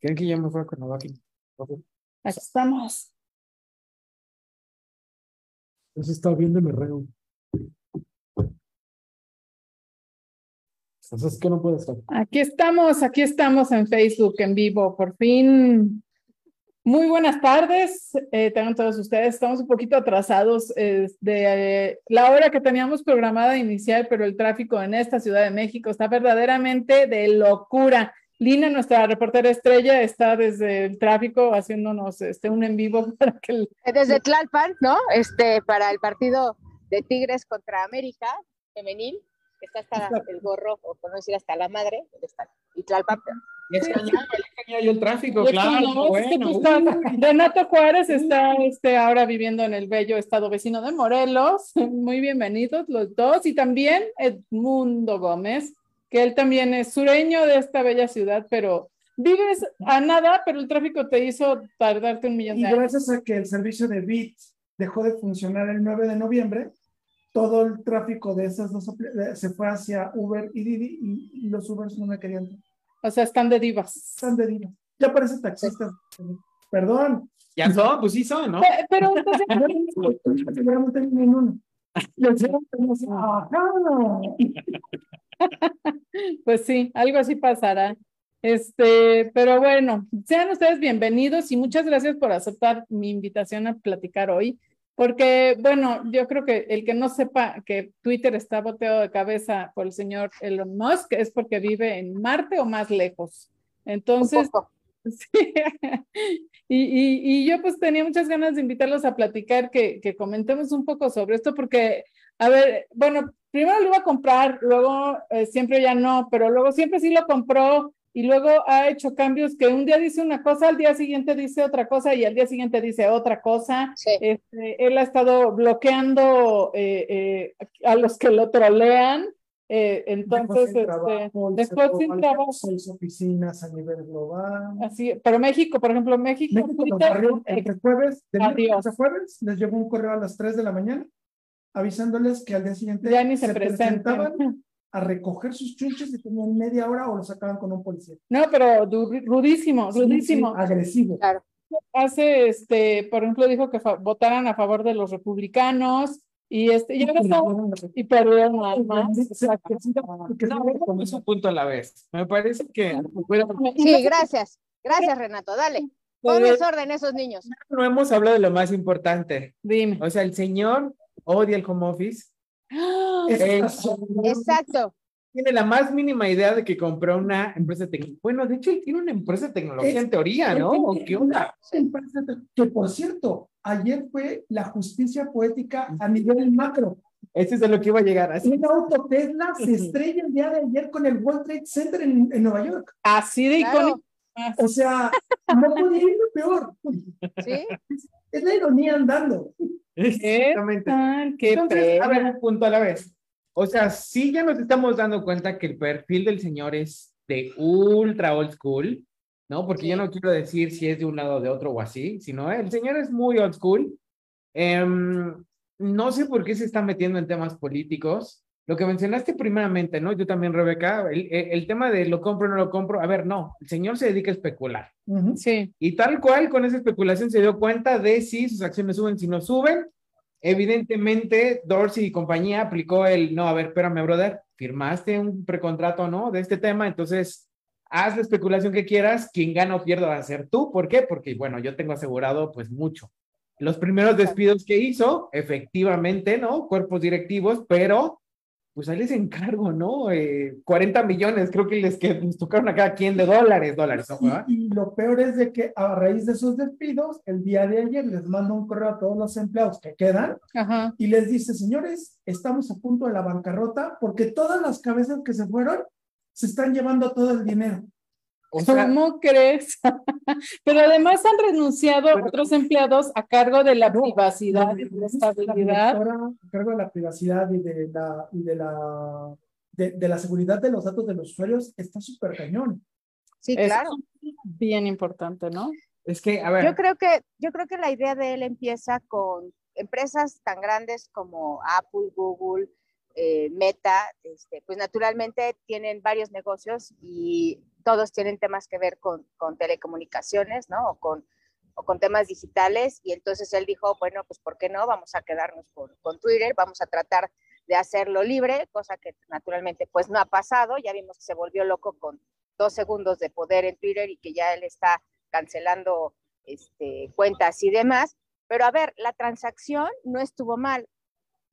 ¿Creen que ya me fue a Cuernavaca? Aquí estamos. Eso está viendo me reo. Entonces, ¿qué no puede ser? Aquí estamos, aquí estamos en Facebook en vivo, por fin. Muy buenas tardes, eh, tengan todos ustedes. Estamos un poquito atrasados de eh, la hora que teníamos programada inicial, pero el tráfico en esta Ciudad de México está verdaderamente de locura. Lina, nuestra reportera estrella, está desde el tráfico haciéndonos este, un en vivo para que... Desde Tlalpan, ¿no? Este, para el partido de Tigres contra América, femenil, está hasta el gorro, o por no decir hasta la madre, está, y Tlalpan. Y es yo el tráfico, claro. bueno. Renato Juárez está este, ahora viviendo en el bello estado vecino de Morelos. Muy bienvenidos los dos. Y también Edmundo Gómez, que él también es sureño de esta bella ciudad, pero vives a nada, pero el tráfico te hizo tardarte un millón de años. Y gracias a que el servicio de Bit dejó de funcionar el 9 de noviembre, todo el tráfico de esas dos se fue hacia Uber y Didi y, los Ubers no me querían. O sea, están de divas. Están de divas. Ya parece taxista. Perdón. Ya son, pues sí son, ¿no? Pero entonces... pues sí, algo así pasará. Este, pero bueno, sean ustedes bienvenidos y muchas gracias por aceptar mi invitación a platicar hoy, porque bueno, yo creo que el que no sepa que Twitter está boteado de cabeza por el señor Elon Musk es porque vive en Marte o más lejos. Entonces, sí. y, y, yo pues tenía muchas ganas de invitarlos a platicar, que, que comentemos un poco sobre esto, porque, a ver, bueno, primero lo iba a comprar, luego eh, siempre ya no, pero luego siempre sí lo compró y luego ha hecho cambios que un día dice una cosa, al día siguiente dice otra cosa y al día siguiente dice otra cosa. Este, él ha estado bloqueando eh, eh, a los que lo trolean. entonces, después sin este, trabajo. Seis oficinas a nivel global. Así, pero México, por ejemplo, México. México entre jueves, de a jueves, les llegó un correo a las 3 de la mañana avisándoles que al día siguiente ya ni se, presentaban a recoger sus chunches y tenían media hora o los sacaban con un policía. No, pero rudísimo, rudísimo. agresivo. Claro. Hace, este, por ejemplo, dijo que votaran a favor de los republicanos y este, ya y perdieron más. No, es un punto a la vez. Me parece que. Sí, gracias. Gracias, Renato. Dale. Ponme orden esos niños. No hemos hablado de lo más importante. Dime. O sea, el señor odia el home office. Exacto. Tiene la más mínima idea de que compró una empresa tecnológica. Bueno, de hecho, él tiene una empresa de tecnología en teoría, ¿no? ¿Qué onda? Que por cierto, ayer fue la justicia poética a nivel macro. Ese es de lo que iba a llegar. Así. Un auto Tesla se estrella el día de ayer con el World Trade Center en, Nueva York. Así de icónico. O sea, no podía ir peor. ¿Sí? Es la ironía andando. Exactamente. Qué Entonces, a ver, un punto a la vez. O sea, sí ya nos estamos dando cuenta que el perfil del señor es de ultra old school, ¿no? Porque yo no quiero decir si es de un lado o de otro o así, sino el señor es muy old school. Em, no sé por qué se está metiendo en temas políticos. Lo que mencionaste primeramente, ¿no? Yo también, Rebeca, el, el, tema de lo compro o no lo compro, a ver, no, el señor se dedica a especular. Sí. Y tal cual, con esa especulación se dio cuenta de si sus acciones suben, si no suben. Evidentemente, Dorsey y compañía aplicó el, no, a ver, espérame, brother, firmaste un precontrato, ¿no? De este tema, entonces, haz la especulación que quieras, quien gana o pierda va a ser tú. ¿Por qué? Porque, bueno, yo tengo asegurado, pues, mucho. Los primeros despidos que hizo, efectivamente, ¿no? Cuerpos directivos, pero pues ahí les encargo, ¿no? Eh, 40 millones, creo que les, que les tocaron a cada quien de dólares, dólares. Y, lo peor es de que a raíz de esos despidos, el día de ayer les mando un correo a todos los empleados que quedan y les dice, señores, estamos a punto de la bancarrota porque todas las cabezas que se fueron se están llevando todo el dinero. ¿Cómo crees? Pero además han renunciado otros empleados a cargo de la privacidad y de la estabilidad. A cargo de la privacidad y de la, de la, de, la seguridad de los datos de los usuarios está súper cañón. Sí, claro. bien importante, ¿no? Es que, a ver. Yo creo que, yo creo que la idea de él empieza con empresas tan grandes como Apple, Google, eh, Meta, este, pues naturalmente tienen varios negocios y todos tienen temas que ver con, telecomunicaciones, ¿no? O con, temas digitales. Y entonces él dijo, bueno, pues ¿por qué no? Vamos a quedarnos con, con Twitter, vamos a tratar de hacerlo libre, cosa que naturalmente pues no ha pasado. Ya vimos que se volvió loco con dos segundos de poder en Twitter y que ya él está cancelando este, cuentas y demás. Pero a ver, la transacción no estuvo mal.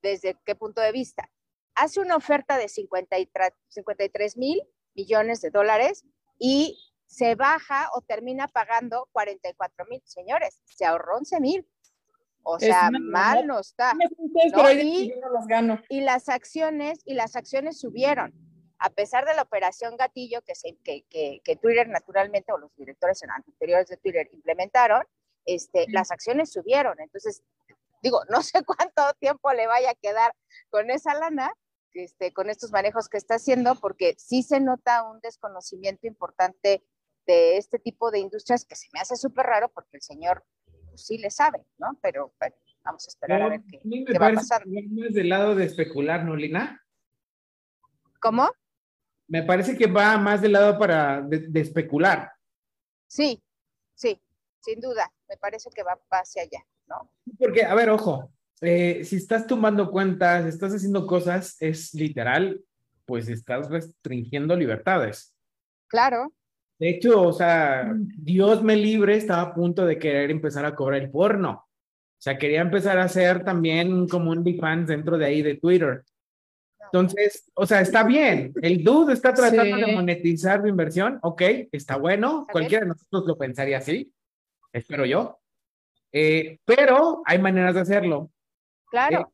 ¿Desde qué punto de vista? Hace una oferta de 53 mil millones de dólares y se baja o termina pagando 44 mil. Señores, se ahorró 11 mil. O sea, mal no está. Y, las acciones, y las acciones subieron. A pesar de la operación gatillo que, se, que, que, Twitter naturalmente, o los directores anteriores de Twitter implementaron, este, las acciones subieron. Entonces, digo, no sé cuánto tiempo le vaya a quedar con esa lana, este, con estos manejos que está haciendo, porque sí se nota un desconocimiento importante de este tipo de industrias que se me hace súper raro porque el señor pues, sí le sabe, ¿no? Pero, vamos a esperar a ver qué, qué va a pasar. más del lado de especular, ¿no, Lina? ¿Cómo? Me parece que va más del lado para de, especular. Sí, sí, sin duda. Me parece que va, va hacia allá, ¿no? Porque, a ver, ojo, eh, si estás tomando cuentas, estás haciendo cosas, es literal, pues estás restringiendo libertades. Claro. De hecho, o sea, Dios me libre, estaba a punto de querer empezar a cobrar el porno. O sea, quería empezar a hacer también como un fans dentro de ahí de Twitter. Entonces, o sea, está bien. El dude está tratando de monetizar su inversión. Ok, está bueno. Cualquiera de nosotros lo pensaría así. Espero yo. Eh, pero hay maneras de hacerlo. Claro. Eh,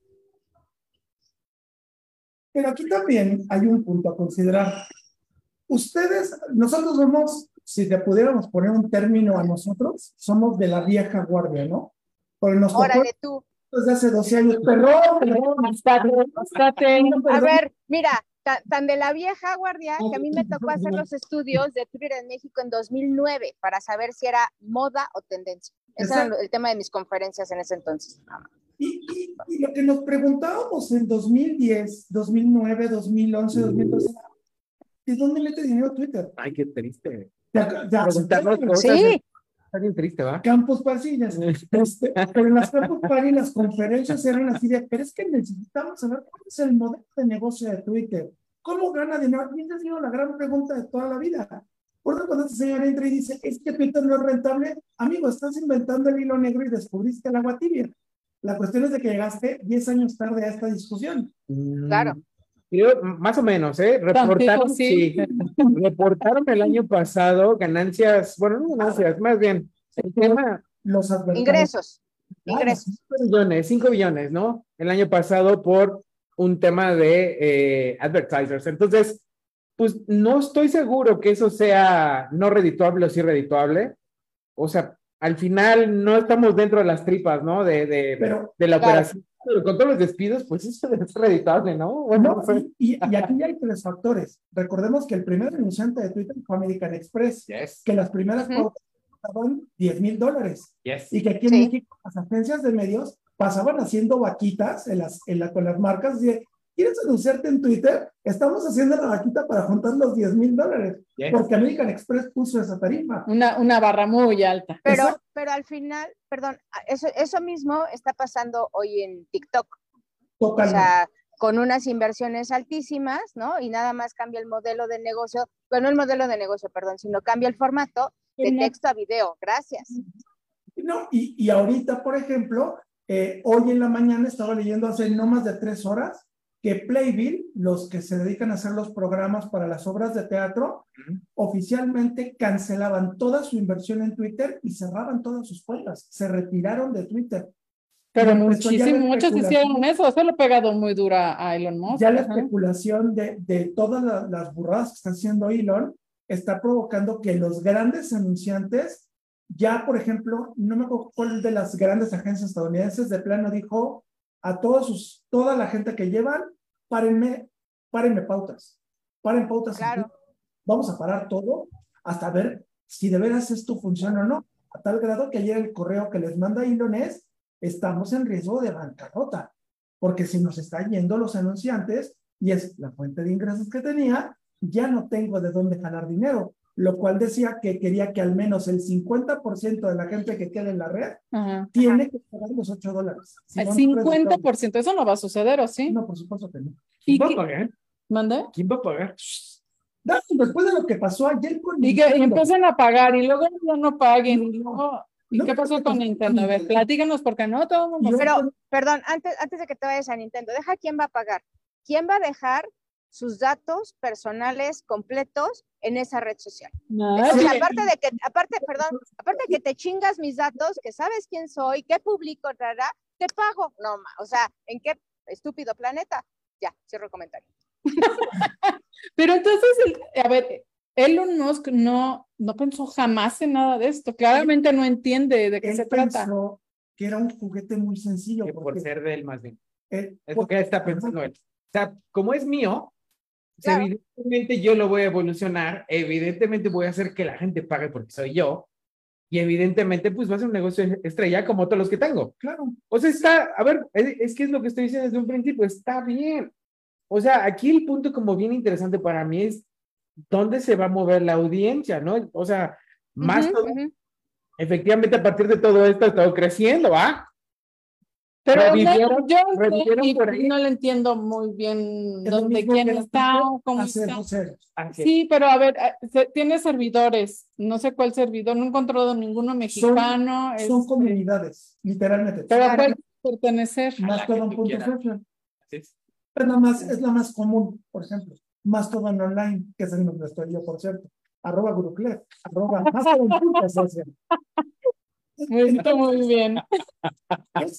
pero aquí también hay un punto a considerar. Ustedes, nosotros somos, si te pudiéramos poner un término a nosotros, somos de la vieja guardia, ¿no? Pero nos Órale tú. Desde hace 12 años. Perdón, perdón, A ver, mira, tan, de la vieja guardia que a mí me tocó hacer los estudios de Twitter en México en 2009 para saber si era moda o tendencia. Ese era el tema de mis conferencias en ese entonces. Y, lo que nos preguntábamos en 2010, 2009, 2011, 2012, ¿de dónde mete dinero Twitter? Ay, qué triste. sí. Está bien triste, ¿va? Campos Pasillas. Este, pero en las Campos Pasillas las conferencias eran así de, pero es que necesitamos saber cuál es el modelo de negocio de Twitter. ¿Cómo gana dinero? Y esa ha sido la gran pregunta de toda la vida. Por eso cuando este señor entra y dice, es que Twitter no es rentable, amigo, estás inventando el hilo negro y descubriste el agua tibia. La cuestión es de que llegaste 10 años tarde a esta discusión. Mm, claro. más o menos, ¿eh? Reportaron, sí. reportaron el año pasado ganancias, bueno, no ganancias, más bien, el tema. Los ingresos. ingresos. 5 billones, 5 billones, ¿no? El año pasado por un tema de eh, advertisers. Entonces, pues no estoy seguro que eso sea no redituable o sí redituable. O sea, al final no estamos dentro de las tripas, ¿no? De, de, de la operación. Pero con todos los despidos, pues eso es reditable, ¿no? Bueno, y, y, aquí hay tres factores. Recordemos que el primer anunciante de Twitter fue American Express, que las primeras uh 10 mil dólares. Y que aquí en México las agencias de medios pasaban haciendo vaquitas en las, en la, con las marcas de ¿Quieres anunciarte en Twitter? Estamos haciendo la vaquita para juntar los 10 mil dólares, porque American Express puso esa tarifa. Una, una barra muy alta. Pero, pero al final, perdón, eso, eso mismo está pasando hoy en TikTok. O sea, con unas inversiones altísimas, ¿no? Y nada más cambia el modelo de negocio, bueno, el modelo de negocio, perdón, sino cambia el formato de texto a video. Gracias. No, y, y ahorita, por ejemplo, eh, hoy en la mañana estaba leyendo hace no más de tres horas que Playbill, los que se dedican a hacer los programas para las obras de teatro, oficialmente cancelaban toda su inversión en Twitter y cerraban todas sus cuentas. Se retiraron de Twitter. Pero muchísimo, muchos hicieron eso, eso lo ha pegado muy dura a Elon Musk. Ya la especulación de, de todas las burradas que está haciendo Elon está provocando que los grandes anunciantes, ya por ejemplo, no me acuerdo cuál de las grandes agencias estadounidenses de plano dijo, a todos sus, toda la gente que llevan, párenme, párenme pautas, paren pautas. Vamos a parar todo hasta ver si de veras esto funciona o no. A tal grado que ayer el correo que les manda Elon es, estamos en riesgo de bancarrota, porque si nos están yendo los anunciantes y es la fuente de ingresos que tenía, ya no tengo de dónde ganar dinero. Lo cual decía que quería que al menos el 50% de la gente que quede en la red tiene que pagar los 8 dólares. el 50%, eso no va a suceder, ¿o sí? No, por supuesto que no. ¿Quién va a pagar? ¿Mande? ¿Quién va a pagar? Después de lo que pasó ayer con Y que empiezan a pagar y luego ya no paguen. Y luego, ¿Y qué pasó con Nintendo? A ver, platícanos, porque no todo mundo. Pero, perdón, antes, antes de que te vayas a Nintendo, deja quién va a pagar. ¿Quién va a dejar sus datos personales completos en esa red social. aparte de que, aparte, perdón, aparte de que te chingas mis datos, que sabes quién soy, qué publico, rara, te pago. No, o sea, ¿en qué estúpido planeta? Ya, cierro el comentario. Pero entonces, a ver, Elon Musk no, no pensó jamás en nada de esto. Claramente no entiende de qué se trata. Que era un juguete muy sencillo. por ser de él, más bien. es lo que está pensando él. O sea, como es mío, Evidentemente yo lo voy a evolucionar, evidentemente voy a hacer que la gente pague porque soy yo, y evidentemente pues va a ser un negocio estrella como todos los que tengo. Claro. O sea, está, a ver, es, que es lo que estoy diciendo desde un principio, está bien. O sea, aquí el punto como bien interesante para mí es dónde se va a mover la audiencia, ¿no? O sea, más efectivamente a partir de todo esto ha estado creciendo, ¿va? Pero yo no le entiendo muy bien dónde quién está, cómo está. Sí, pero a ver, eh, tiene servidores, no sé cuál servidor, no he encontrado ninguno mexicano. Son, este, comunidades, literalmente. Pero puede pertenecer. Más todo un punto Es la más, es la más común, por ejemplo. Más todo en online, que es el nombre estoy yo, por cierto. Arroba Guruclef, arroba más punto muy, bien. Es,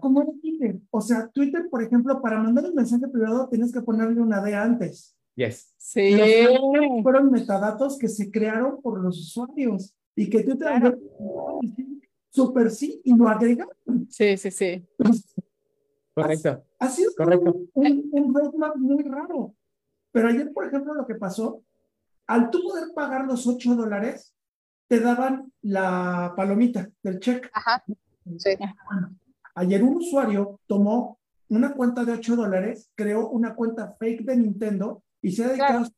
como era Twitter. O sea, Twitter, por ejemplo, para mandar un mensaje privado tienes que ponerle una D antes. Yes. Sí. fueron metadatos que se crearon por los usuarios y que Twitter claro. super sí y lo agregaron. Sí, sí, sí. Correcto. Ha, sido Correcto. Un, un roadmap muy raro. Pero ayer, por ejemplo, lo que pasó, al tú poder pagar los 8 dólares, te daban la palomita del check. Ajá. Sí. ayer un usuario tomó una cuenta de 8 dólares, creó una cuenta fake de Nintendo y se ha dedicado a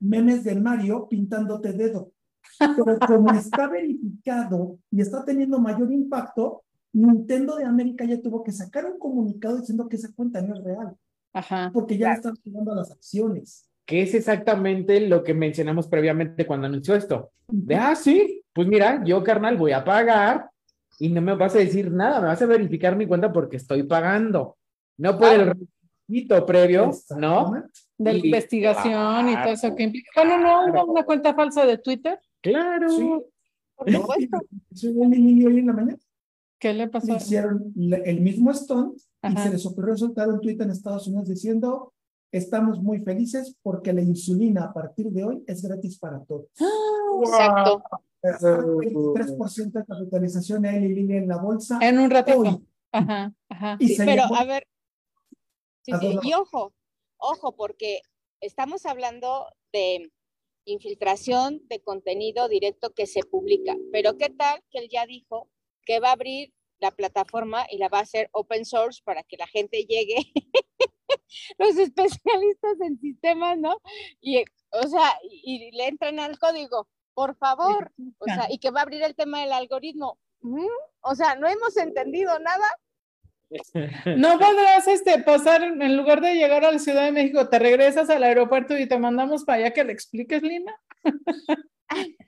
memes de Mario pintándote dedo. Pero como está verificado y está teniendo mayor impacto, Nintendo de América ya tuvo que sacar un comunicado diciendo que esa cuenta no es real. Ajá. Porque ya están jugando las acciones que es exactamente lo que mencionamos previamente cuando anunció esto. De, ah, sí, pues mira, yo carnal voy a pagar y no me vas a decir nada, me vas a verificar mi cuenta porque estoy pagando. No por el requisito previo, ¿no? De la investigación y todo eso que implica. Bueno, no, no, una cuenta falsa de Twitter. Claro. Sí. Por supuesto. hoy en la mañana. ¿Qué le pasó? hicieron el mismo stunt y se les ocurrió soltar un tweet en Estados Unidos diciendo Estamos muy felices porque la insulina a partir de hoy es gratis para todos. Exacto. 3% de capitalización en en la bolsa. En un ratito. Ajá, ajá. pero a ver, y ojo, ojo, porque estamos hablando de infiltración de contenido directo que se publica, pero ¿qué tal que él ya dijo que va a abrir la plataforma y la va a hacer open source para que la gente llegue los especialistas en sistemas, ¿no? Y, o sea, y, le entran al código, por favor, o sea, y que va a abrir el tema del algoritmo. Mm, o sea, no hemos entendido nada. No podrás este, pasar, en lugar de llegar a la Ciudad de México, te regresas al aeropuerto y te mandamos para allá que le expliques, Lina.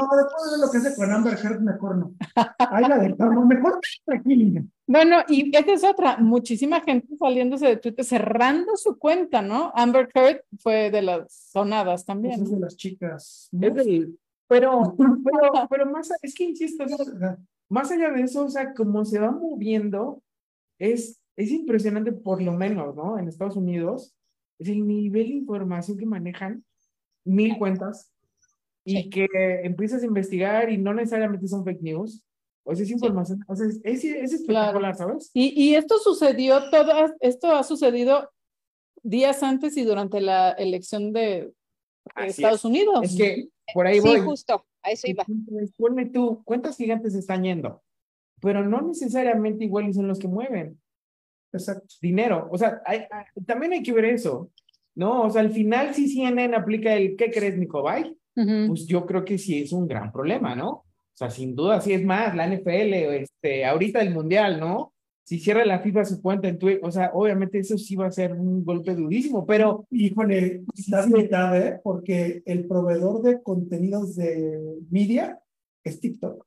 No, después de lo que hace con Amber Heard, mejor no. Ahí la dejamos, mejor tranquila. Bueno, y esta es otra, muchísima gente saliéndose de Twitter, cerrando su cuenta, ¿no? Amber Heard fue de las sonadas también. es de las chicas. pero, pero, pero más, es que insisto, más allá de eso, o sea, como se va moviendo, es, es impresionante por lo menos, ¿no? En Estados Unidos, es el nivel de información que manejan, mil cuentas, y que empiezas a investigar y no necesariamente son fake news. O sea, es información, o sea, es, es, espectacular, ¿sabes? Y, y esto sucedió, todo esto ha sucedido días antes y durante la elección de Estados Unidos. Es que por ahí voy. Sí, justo, a eso iba. Ponme tú, ¿cuántas gigantes están yendo? Pero no necesariamente igual son los que mueven. Exacto. Dinero. O sea, hay, también hay que ver eso. ¿no? O sea, al final si CNN aplica el ¿qué crees, Nicobay? Pues yo creo que sí es un gran problema, ¿no? O sea, sin duda, sí es más, la NFL, este, ahorita el Mundial, ¿no? Si cierra la FIFA su cuenta en Twitter, o sea, obviamente eso sí va a ser un golpe durísimo, pero... Híjole, estás mitad, ¿eh? Porque el proveedor de contenidos de media es TikTok.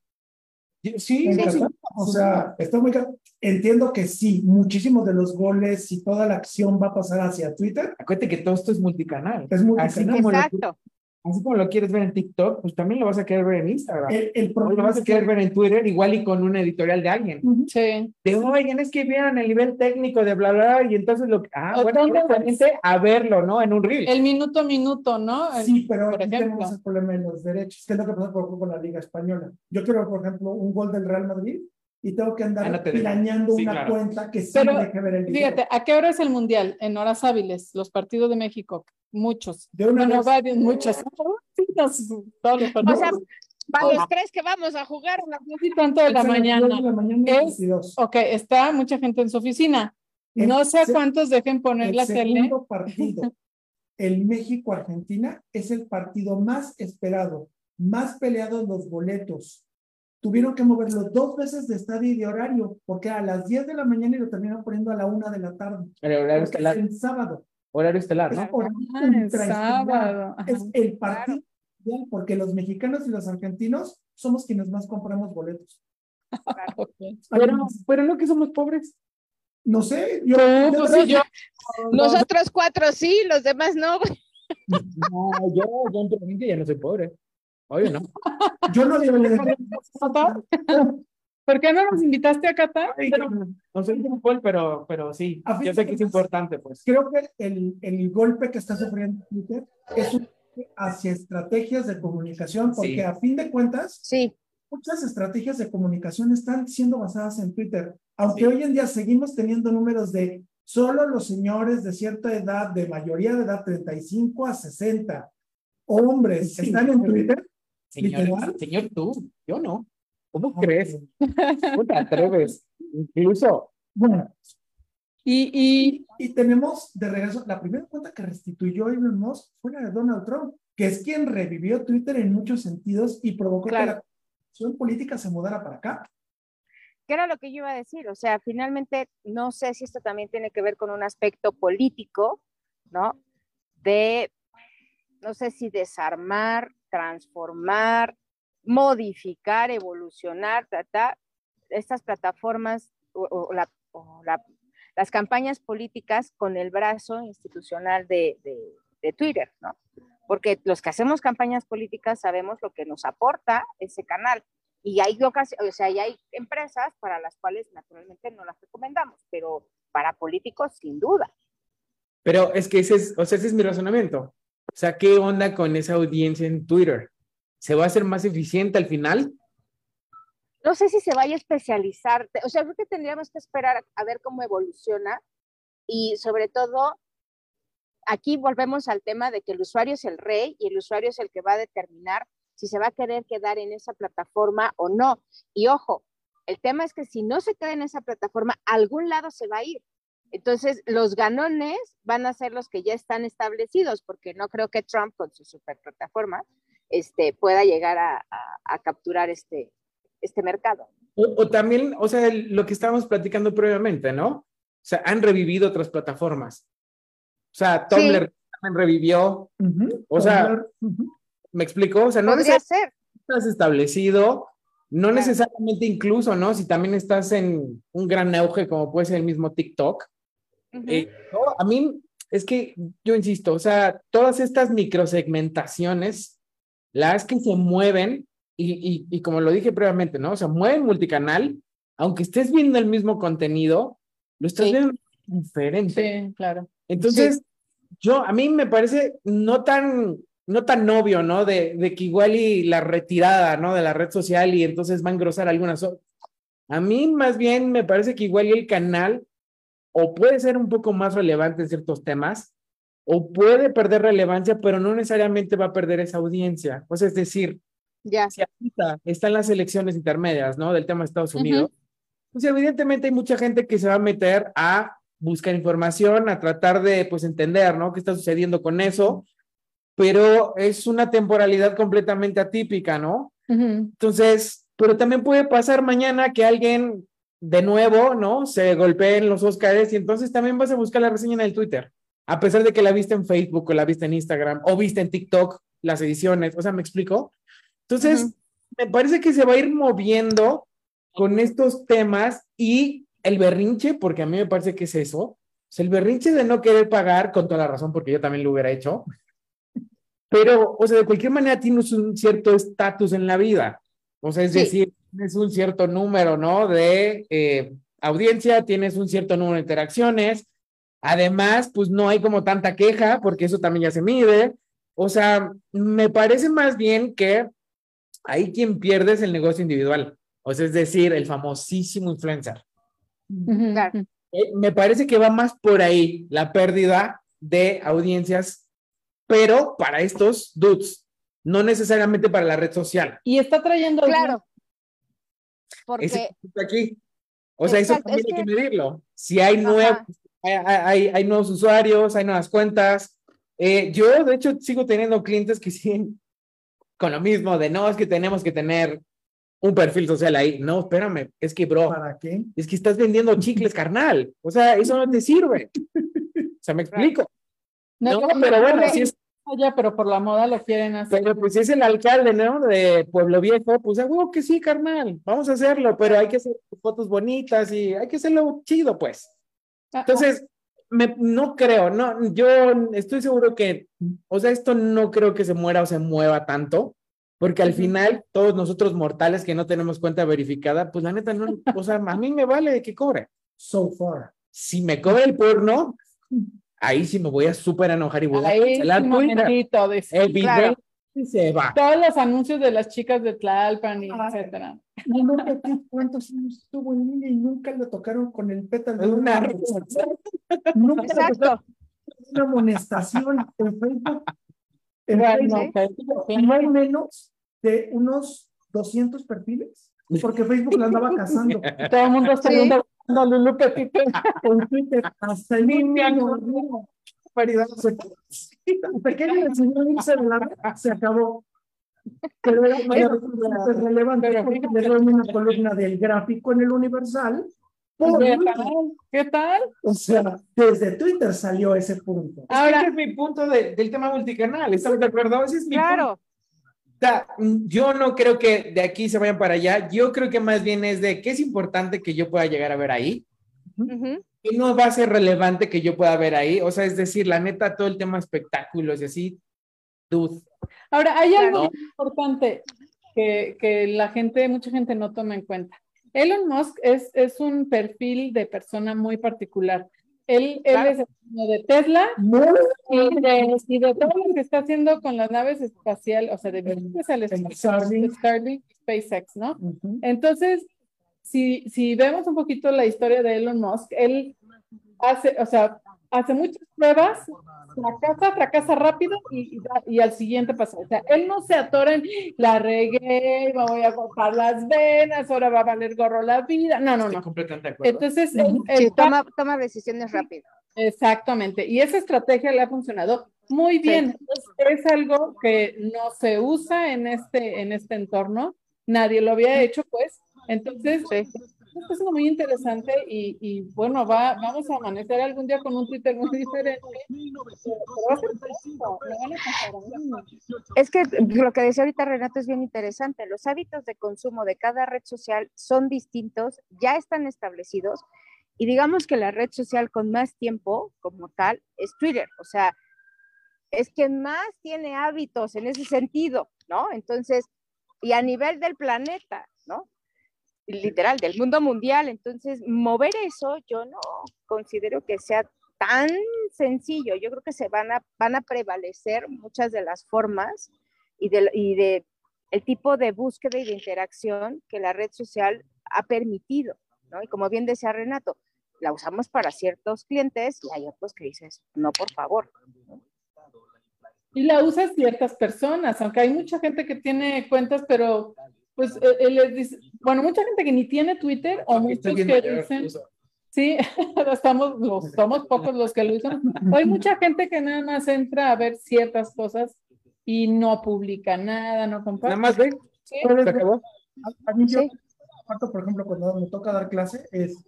Sí, sí, sí, O sea, está muy Entiendo que sí, muchísimos de los goles y toda la acción va a pasar hacia Twitter. Acuérdate que todo esto es multicanal. Es multicanal. Exacto así como lo quieres ver en TikTok, pues también lo vas a querer ver en Instagram. El, o lo vas a querer ver en Twitter, igual y con una editorial de alguien. Sí. De, oigan, es que vieron el nivel técnico de bla, bla, y entonces lo Ah, bueno, a verlo, ¿no? En un reel. El minuto a minuto, ¿no? Sí, pero aquí tenemos el problema de los derechos, que es lo que pasa, por ejemplo, con la Liga Española. Yo quiero, por ejemplo, un gol del Real Madrid y tengo que andar pirañando una cuenta que sí Pero, me deje ver el video. Fíjate, ¿a qué hora es el mundial? En horas hábiles, los partidos de México, muchos. De una bueno, varios, muchos. todos los partidos. O sea, para los tres que vamos a jugar. No sé tanto de la mañana. De la mañana es, ok, está mucha gente en su oficina. no sé cuántos dejen poner la tele. El segundo partido, el México-Argentina, es el partido más esperado, más peleado en los boletos tuvieron que moverlo dos veces de estadio y de horario, porque a las 10 de la mañana y lo terminaron poniendo a la 1 de la tarde. El horario estelar. Es el sábado. Horario estelar, ¿no? Ah, el sábado. Es el partido, porque los mexicanos y los argentinos somos quienes más compramos boletos. pero, pero no que somos pobres. No sé, yo, pues yo, Nosotros cuatro sí, los demás no. No, yo, yo en provincia ya no soy pobre. Oye, no. Yo no ¿Por qué no nos invitaste a Qatar? no sé fútbol, pero, pero sí, yo sé que es importante, pues. Creo que el, el golpe que está sufriendo Twitter es un hacia estrategias de comunicación, porque a fin de cuentas, sí. muchas estrategias de comunicación están siendo basadas en Twitter. Aunque hoy en día seguimos teniendo números de solo los señores de cierta edad, de mayoría de edad, 35 a 60, hombres, están en Twitter Señor, señor tú, yo no. ¿Cómo crees? ¿Cómo te atreves? Incluso. Bueno. Y, y, y, tenemos de regreso, la primera cuenta que restituyó Elon Musk fue la de Donald Trump, que es quien revivió Twitter en muchos sentidos y provocó que la acción política se mudara para acá. ¿Qué era lo que yo iba a decir? O sea, finalmente, no sé si esto también tiene que ver con un aspecto político, ¿no? De, no sé si desarmar transformar, modificar, evolucionar, estas plataformas o, las campañas políticas con el brazo institucional de, Twitter, ¿no? Porque los que hacemos campañas políticas sabemos lo que nos aporta ese canal. Y hay, o sea, hay empresas para las cuales naturalmente no las recomendamos, pero para políticos sin duda. Pero es que ese es, o sea, ese es mi razonamiento. O sea, ¿qué onda con esa audiencia en Twitter? ¿Se va a hacer más eficiente al final? No sé si se vaya a especializar. O sea, creo que tendríamos que esperar a ver cómo evoluciona y sobre todo, aquí volvemos al tema de que el usuario es el rey y el usuario es el que va a determinar si se va a querer quedar en esa plataforma o no. Y ojo, el tema es que si no se queda en esa plataforma, a algún lado se va a ir. Entonces, los ganones van a ser los que ya están establecidos, porque no creo que Trump con su super plataforma este, pueda llegar a, capturar este, este mercado. O, también, o sea, lo que estábamos platicando previamente, ¿no? O sea, han revivido otras plataformas. O sea, Tumblr también revivió. O sea, ¿me explico? O sea, no Podría ser. estás establecido, no necesariamente incluso, ¿no? Si también estás en un gran auge como puede ser el mismo TikTok, eh, a mí es que yo insisto, o sea, todas estas microsegmentaciones, las que se mueven, y, y, como lo dije previamente, ¿no? O sea, mueven multicanal, aunque estés viendo el mismo contenido, lo estás viendo diferente. Sí, claro. Entonces, yo, a mí me parece no tan, no tan obvio, ¿no? De, de, que igual y la retirada, ¿no? De la red social y entonces va a engrosar algunas. A mí más bien me parece que igual y el canal o puede ser un poco más relevante en ciertos temas, o puede perder relevancia, pero no necesariamente va a perder esa audiencia. Pues es decir, ya. si ahorita están las elecciones intermedias, ¿no? Del tema de Estados Unidos, pues evidentemente hay mucha gente que se va a meter a buscar información, a tratar de pues entender, ¿no? ¿Qué está sucediendo con eso? Pero es una temporalidad completamente atípica, ¿no? Entonces, pero también puede pasar mañana que alguien de nuevo, ¿no? Se golpee en los Oscars y entonces también vas a buscar la reseña en el Twitter, a pesar de que la viste en Facebook o la viste en Instagram o viste en TikTok las ediciones, o sea, ¿me explico? Entonces, me parece que se va a ir moviendo con estos temas y el berrinche, porque a mí me parece que es eso, es el berrinche de no querer pagar con toda la razón, porque yo también lo hubiera hecho, pero, o sea, de cualquier manera tienes un cierto estatus en la vida, o sea, es decir, tienes un cierto número, ¿no? De eh, audiencia, tienes un cierto número de interacciones, además, pues no hay como tanta queja, porque eso también ya se mide, o sea, me parece más bien que ahí quien pierde es el negocio individual. O sea, es decir, el famosísimo influencer. Eh, me parece que va más por ahí la pérdida de audiencias, pero para estos dudes, no necesariamente para la red social. Y está trayendo. Claro. Porque. aquí. O sea, eso también hay que medirlo. Si hay nuevos, hay, hay, nuevos usuarios, hay nuevas cuentas. Eh, yo, de hecho, sigo teniendo clientes que siguen con lo mismo de no, es que tenemos que tener un perfil social ahí. No, espérame, es que, bro, ¿para qué? Es que estás vendiendo chicles, carnal. O sea, eso no te sirve. O sea, me explico. No, pero bueno, si es. Ya, pero por la moda lo quieren hacer. Pero pues si es el alcalde, ¿no? De Pueblo Viejo, pues a que sí, carnal, vamos a hacerlo, pero hay que hacer fotos bonitas y hay que hacerlo chido, pues. Entonces, me, no creo, no, yo estoy seguro que, o sea, esto no creo que se muera o se mueva tanto, porque al final todos nosotros mortales que no tenemos cuenta verificada, pues la neta no, o sea, a mí me vale que cobre. So far. Si me cobra el porno, ahí sí me voy a súper enojar y voy a cancelar El video se va. Todos los anuncios de las chicas de Tlalpan y etcétera. ¿Cuántos años estuvo en línea y nunca lo tocaron con el pétalo de una rosa? Nunca Exacto. Una amonestación en Facebook. En Facebook, no hay menos de unos 200 perfiles, porque Facebook la andaba cazando. Todo el mundo está viendo a Lulu Pepito en Twitter. Hasta el niño. Pequeño señor se acabó. Pero es relevante porque le doy una columna del gráfico en el Universal. ¿Qué tal? O sea, desde Twitter salió ese punto. Ahora es mi punto del tema multicanal. ¿Estás de acuerdo? Ese es mi claro. Yo no creo que de aquí se vayan para allá. Yo creo que más bien es de qué es importante que yo pueda llegar a ver ahí. Y no va a ser relevante que yo pueda ver ahí. O sea, es decir, la neta, todo el tema espectáculos y así, dude, Ahora, hay algo importante que, que, la gente, mucha gente no toma en cuenta. Elon Musk es, es un perfil de persona muy particular. Él, él es el de Tesla. Y de, y de, todo lo que está haciendo con las naves espaciales, o sea, de, de Starlink, SpaceX, ¿no? Entonces, si, si vemos un poquito la historia de Elon Musk, él hace, o sea, hace muchas pruebas, fracasa, fracasa rápido y, y, al siguiente pasa. O sea, él no se atora en la regué, me voy a cortar las venas, ahora va a valer gorro la vida. No, no, no. completamente de acuerdo. Entonces, toma, toma decisiones rápido. Exactamente. Y esa estrategia le ha funcionado muy bien. Es, algo que no se usa en este, en este entorno. Nadie lo había hecho, pues. Entonces, es muy interesante y, bueno, va, vamos a amanecer algún día con un Twitter muy diferente. Es que lo que decía ahorita Renato es bien interesante. Los hábitos de consumo de cada red social son distintos, ya están establecidos y digamos que la red social con más tiempo como tal es Twitter. O sea, es quien más tiene hábitos en ese sentido, ¿no? Entonces, y a nivel del planeta, ¿no? Literal, del mundo mundial. Entonces, mover eso yo no considero que sea tan sencillo. Yo creo que se van a, van a prevalecer muchas de las formas y de, y de el tipo de búsqueda y de interacción que la red social ha permitido, ¿no? Y como bien decía Renato, la usamos para ciertos clientes y hay otros que dices, no, por favor. Y la usan ciertas personas, aunque hay mucha gente que tiene cuentas, pero pues él eh, les dice, bueno, mucha gente que ni tiene Twitter o muchos que dicen, Sí, estamos, los, somos pocos los que lo usan. Hay mucha gente que nada más entra a ver ciertas cosas y no publica nada, no comparte. Nada más ve. Sí. Se acabó. A, mí yo, por ejemplo, cuando me toca dar clase, es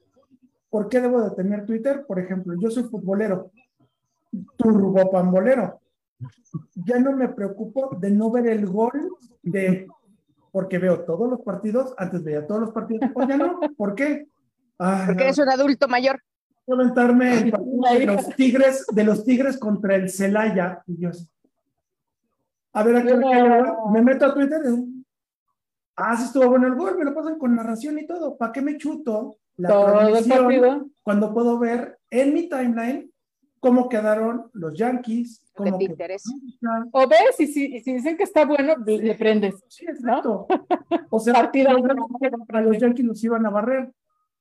¿por qué debo de tener Twitter? Por ejemplo, yo soy futbolero, turbopambolero. Ya no me preocupo de no ver el gol de porque veo todos los partidos, antes veía todos los partidos, o ya no, ¿por qué? porque eres un adulto mayor. Comentarme el de los Tigres, de los Tigres contra el Celaya. Y yo, a ver, aquí me meto a Twitter. ah, sí estuvo bueno el gol, me lo pasan con narración y todo. ¿Para qué me chuto la transmisión cuando puedo ver en mi timeline cómo quedaron los Yankees? Cómo te interesa. O ves y si, si, dicen que está bueno, le prendes. Sí, exacto. O sea, Partida, para los Yankees nos iban a barrer.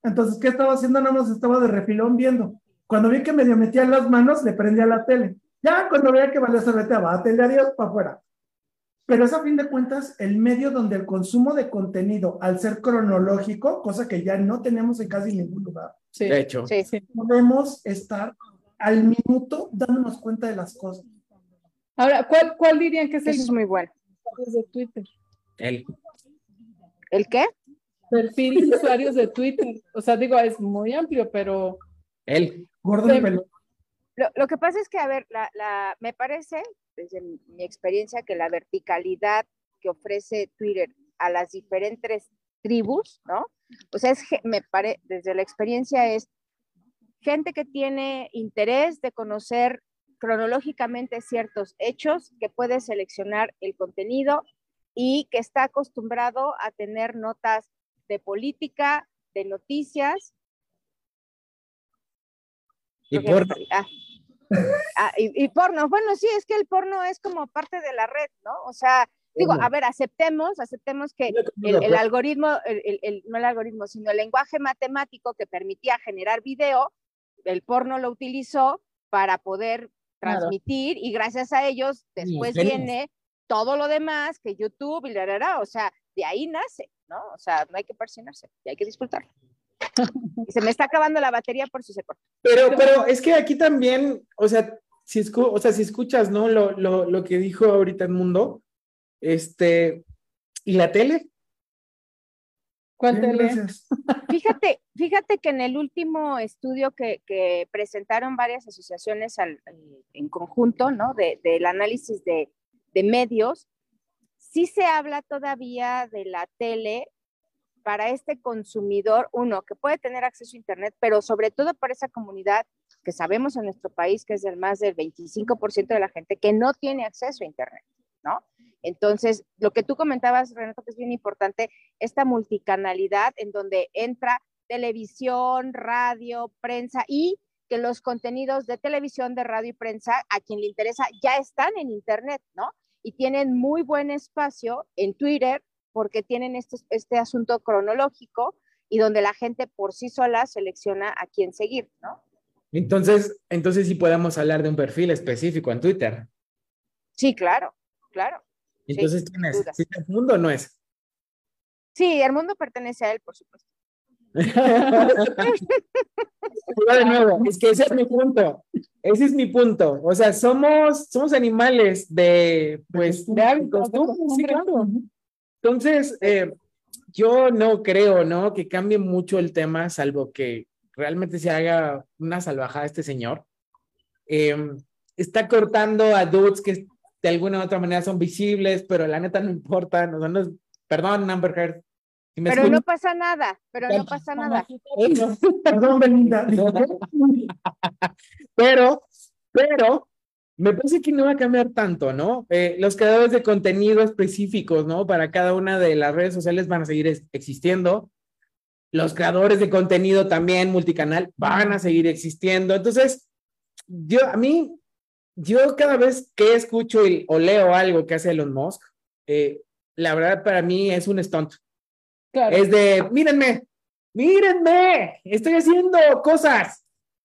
Entonces, ¿qué estaba haciendo? Nada más estaba de refilón viendo. Cuando vi que medio metía las manos, le prendía la tele. Ya cuando veía que valía se va a tele, adiós, para afuera. Pero es a fin de cuentas el medio donde el consumo de contenido, al ser cronológico, cosa que ya no tenemos en casi ningún lugar. Sí. De hecho, sí. podemos estar al minuto dándonos cuenta de las cosas. Ahora, ¿cuál, cuál dirían que es Eso es muy bueno. De Twitter. El. ¿El qué? perfil de usuarios de Twitter. O sea, digo, es muy amplio, pero... Él. Gordo Lo, lo, que pasa es que, a ver, la, la, me parece, desde mi experiencia, que la verticalidad que ofrece Twitter a las diferentes tribus, ¿no? O sea, es, me pare, desde la experiencia es gente que tiene interés de conocer cronológicamente ciertos hechos, que puede seleccionar el contenido y que está acostumbrado a tener notas de política, de noticias. Y porno. Ah, ah, y, porno. Bueno, sí, es que el porno es como parte de la red, ¿no? O sea, digo, a ver, aceptemos, aceptemos que el, algoritmo, el, no el algoritmo, sino el lenguaje matemático que permitía generar video, el porno lo utilizó para poder transmitir y gracias a ellos después viene todo lo demás que YouTube y la, la, o sea, de ahí nace. ¿no? O sea, no hay que presionarse, hay que disfrutar. se me está acabando la batería por si se corta. Pero, pero es que aquí también, o sea, si, o sea, si escuchas, ¿no? Lo, lo, lo que dijo ahorita el mundo, este, ¿y la tele? ¿Cuál tele? Fíjate, fíjate que en el último estudio que, que presentaron varias asociaciones al, en conjunto, ¿no? De, del análisis de, de medios, sí se habla todavía de la tele para este consumidor, uno, que puede tener acceso a Internet, pero sobre todo para esa comunidad que sabemos en nuestro país que es del más del 25% de la gente que no tiene acceso a Internet, ¿no? Entonces, lo que tú comentabas, Renato, que es bien importante, esta multicanalidad en donde entra televisión, radio, prensa y que los contenidos de televisión, de radio y prensa, a quien le interesa, ya están en Internet, ¿no? y tienen muy buen espacio en Twitter porque tienen este, este asunto cronológico y donde la gente por sí sola selecciona a quién seguir, ¿no? Entonces, entonces sí podemos hablar de un perfil específico en Twitter. Sí, claro, claro. Entonces, ¿quién es? ¿El mundo o no es? Sí, el mundo pertenece a él, por supuesto. de nuevo, es que ese es mi punto. Ese es mi punto. O sea, somos, somos animales de, pues, de hábitos. Sí, claro. Entonces, eh, yo no creo, ¿no? Que cambie mucho el tema, salvo que realmente se haga una salvajada este señor. Em, está cortando a dudes que de alguna u otra manera son visibles, pero la neta no importa. No, no, perdón, Amber Heard, pero no pasa nada, pero no pasa nada. Perdón, Belinda. pero, pero, me parece que no va a cambiar tanto, ¿no? Eh, los creadores de contenido específicos, ¿no? Para cada una de las redes sociales van a seguir existiendo. Los creadores de contenido también multicanal van a seguir existiendo. Entonces, yo, a mí, yo cada vez que escucho o leo algo que hace Elon Musk, eh, la verdad para mí es un stunt. Es de, mírenme, mírenme, estoy haciendo cosas.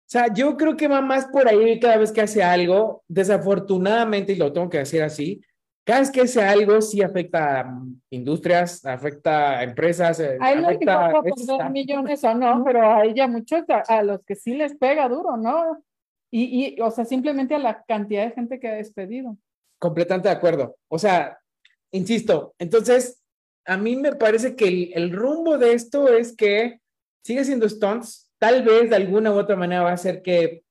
O sea, yo creo que va más por ahí cada vez que hace algo, desafortunadamente, y lo tengo que decir así, cada vez que hace algo sí afecta a industrias, afecta a empresas. Eh, a él no le perder millones o no, pero a ella muchos, a, los que sí les pega duro, ¿no? Y, y, o sea, simplemente a la cantidad de gente que ha despedido. Completamente de acuerdo. O sea, insisto, entonces, a mí me parece que el, el rumbo de esto es que sigue siendo stunts, tal vez de alguna u otra manera va a ser que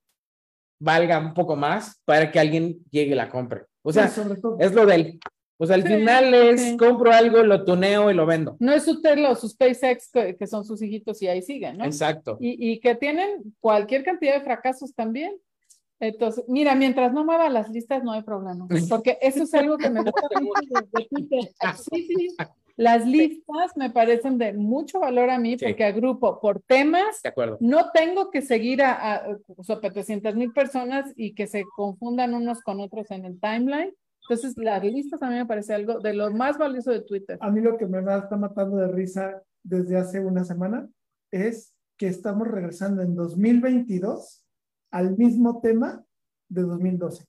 valga un poco más para que alguien llegue y la compre. O sea, es lo del. O sea, al final es compro algo, lo tuneo y lo vendo. No es su Tesla o su SpaceX que, son sus hijitos y ahí siguen, ¿no? Exacto. Y, y, que tienen cualquier cantidad de fracasos también. Entonces, mira, mientras no mueva las listas no hay problema, porque eso es algo que me gusta mucho de Sí, sí. Las listas me parecen de mucho valor a mí porque agrupo por temas. De acuerdo. No tengo que seguir a, a, 700 mil personas y que se confundan unos con otros en el timeline. Entonces, las listas a mí me parece algo de lo más valioso de Twitter. A mí lo que me está matando de risa desde hace una semana es que estamos regresando en 2022 al mismo tema de 2012.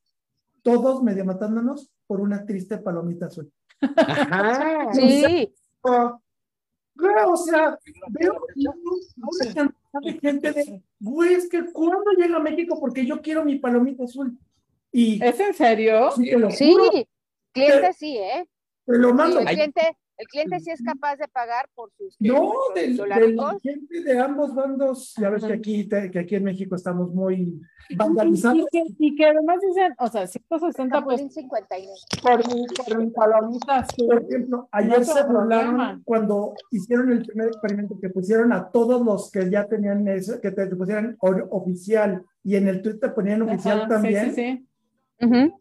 Todos medio matándonos por una triste palomita azul. Ajá. Sí. O sea, veo una gente de, güey, es que cuando llega a México porque yo quiero mi palomita azul. Y, ¿Es en serio? Sí, sí. cliente sí, ¿eh? Te lo mando. el cliente, el cliente sí es capaz de pagar por sus No, del, gente de ambos bandos, ya ves que aquí, que aquí en México estamos muy vandalizados. Y que, además dicen, o sea, 160 pues, por, por mi palomita. Por ejemplo, ayer se hablaron cuando hicieron el primer experimento que pusieron a todos los que ya tenían eso, que te pusieran oficial y en el Twitter ponían oficial también. Sí, sí, sí.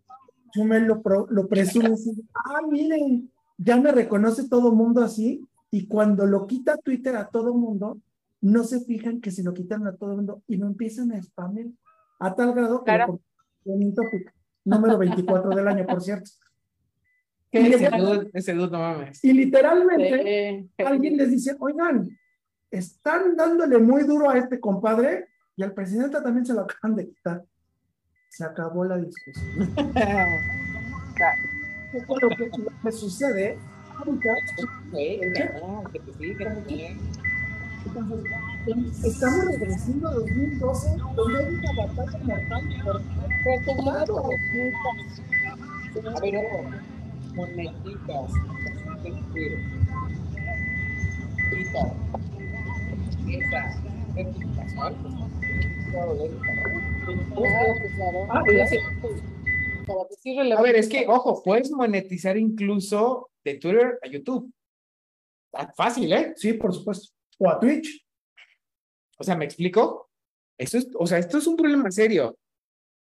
Yo me lo, lo presumo. ah, miren, ya me reconoce todo mundo así y cuando lo quita Twitter a todo mundo, no se fijan que si lo quitan a todo mundo y no empiezan a spamear a tal grado que claro. un topic, número 24 del año, por cierto. Y ese, dude, ese no mames. Y literalmente alguien les dice, oigan, están dándole muy duro a este compadre y al presidente también se lo acaban de quitar. Se acabó la discusión. lo que, lo sucede estamos regresando a 2012, donde hay una batalla mortal por. A ver, ojo, moneditas, esa ah, a ver, es que, ojo, puedes monetizar incluso de Twitter a YouTube. Fácil, ¿eh? Sí, por supuesto. O a Twitch. O sea, ¿me explico? Eso es, o sea, esto es un problema serio.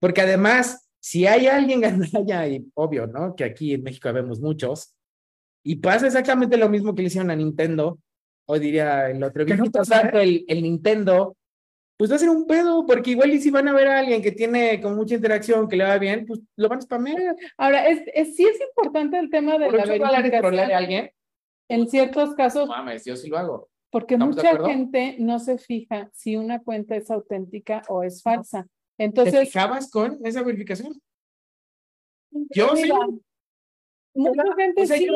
Porque además, si hay alguien allá, y obvio, ¿no? Que aquí en México vemos muchos, y pasa exactamente lo mismo que le hicieron a Nintendo, o diría el otro, que no el, el Nintendo pues va a ser un pedo, porque igual y si van a ver a alguien que tiene con mucha interacción, que le va bien, pues lo van a spamear. Ahora, es, es sí es importante el tema de la verificación. a alguien? En ciertos casos. No mames, yo sí lo hago. Porque mucha gente no se fija si una cuenta es auténtica o es falsa. Entonces. ¿Te fijabas con esa verificación? Yo sí. Mucha gente sí,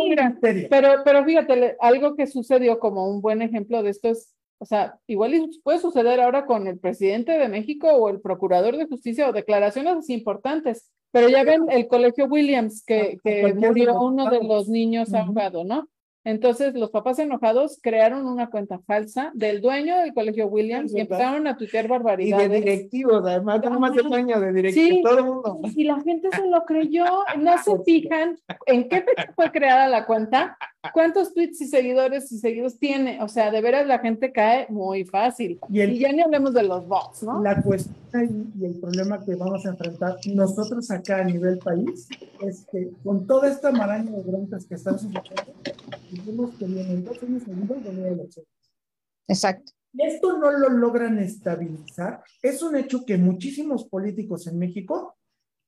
pero, pero fíjate, algo que sucedió como un buen ejemplo de esto es o sea, igual puede suceder ahora con el presidente de México o el procurador de justicia o declaraciones así importantes. Pero ya ven el colegio Williams que, que murió uno de los niños ahogado, ¿no? Entonces, los papás enojados crearon una cuenta falsa del dueño del colegio Williams y empezaron a tuitear barbaridades. Y de directivos, además, no más el dueño de directivos, sí, todo el mundo. Y la gente se lo creyó, no se fijan en qué fecha fue creada la cuenta, cuántos tweets y seguidores y seguidores tiene. O sea, de veras la gente cae muy fácil. Y, ya ni hablemos de los bots, ¿no? La cuestión y el problema que vamos a enfrentar nosotros acá a nivel país es que con toda esta maraña de broncas que están sucediendo, Exacto. Esto no lo logran estabilizar. Es un hecho que muchísimos políticos en México,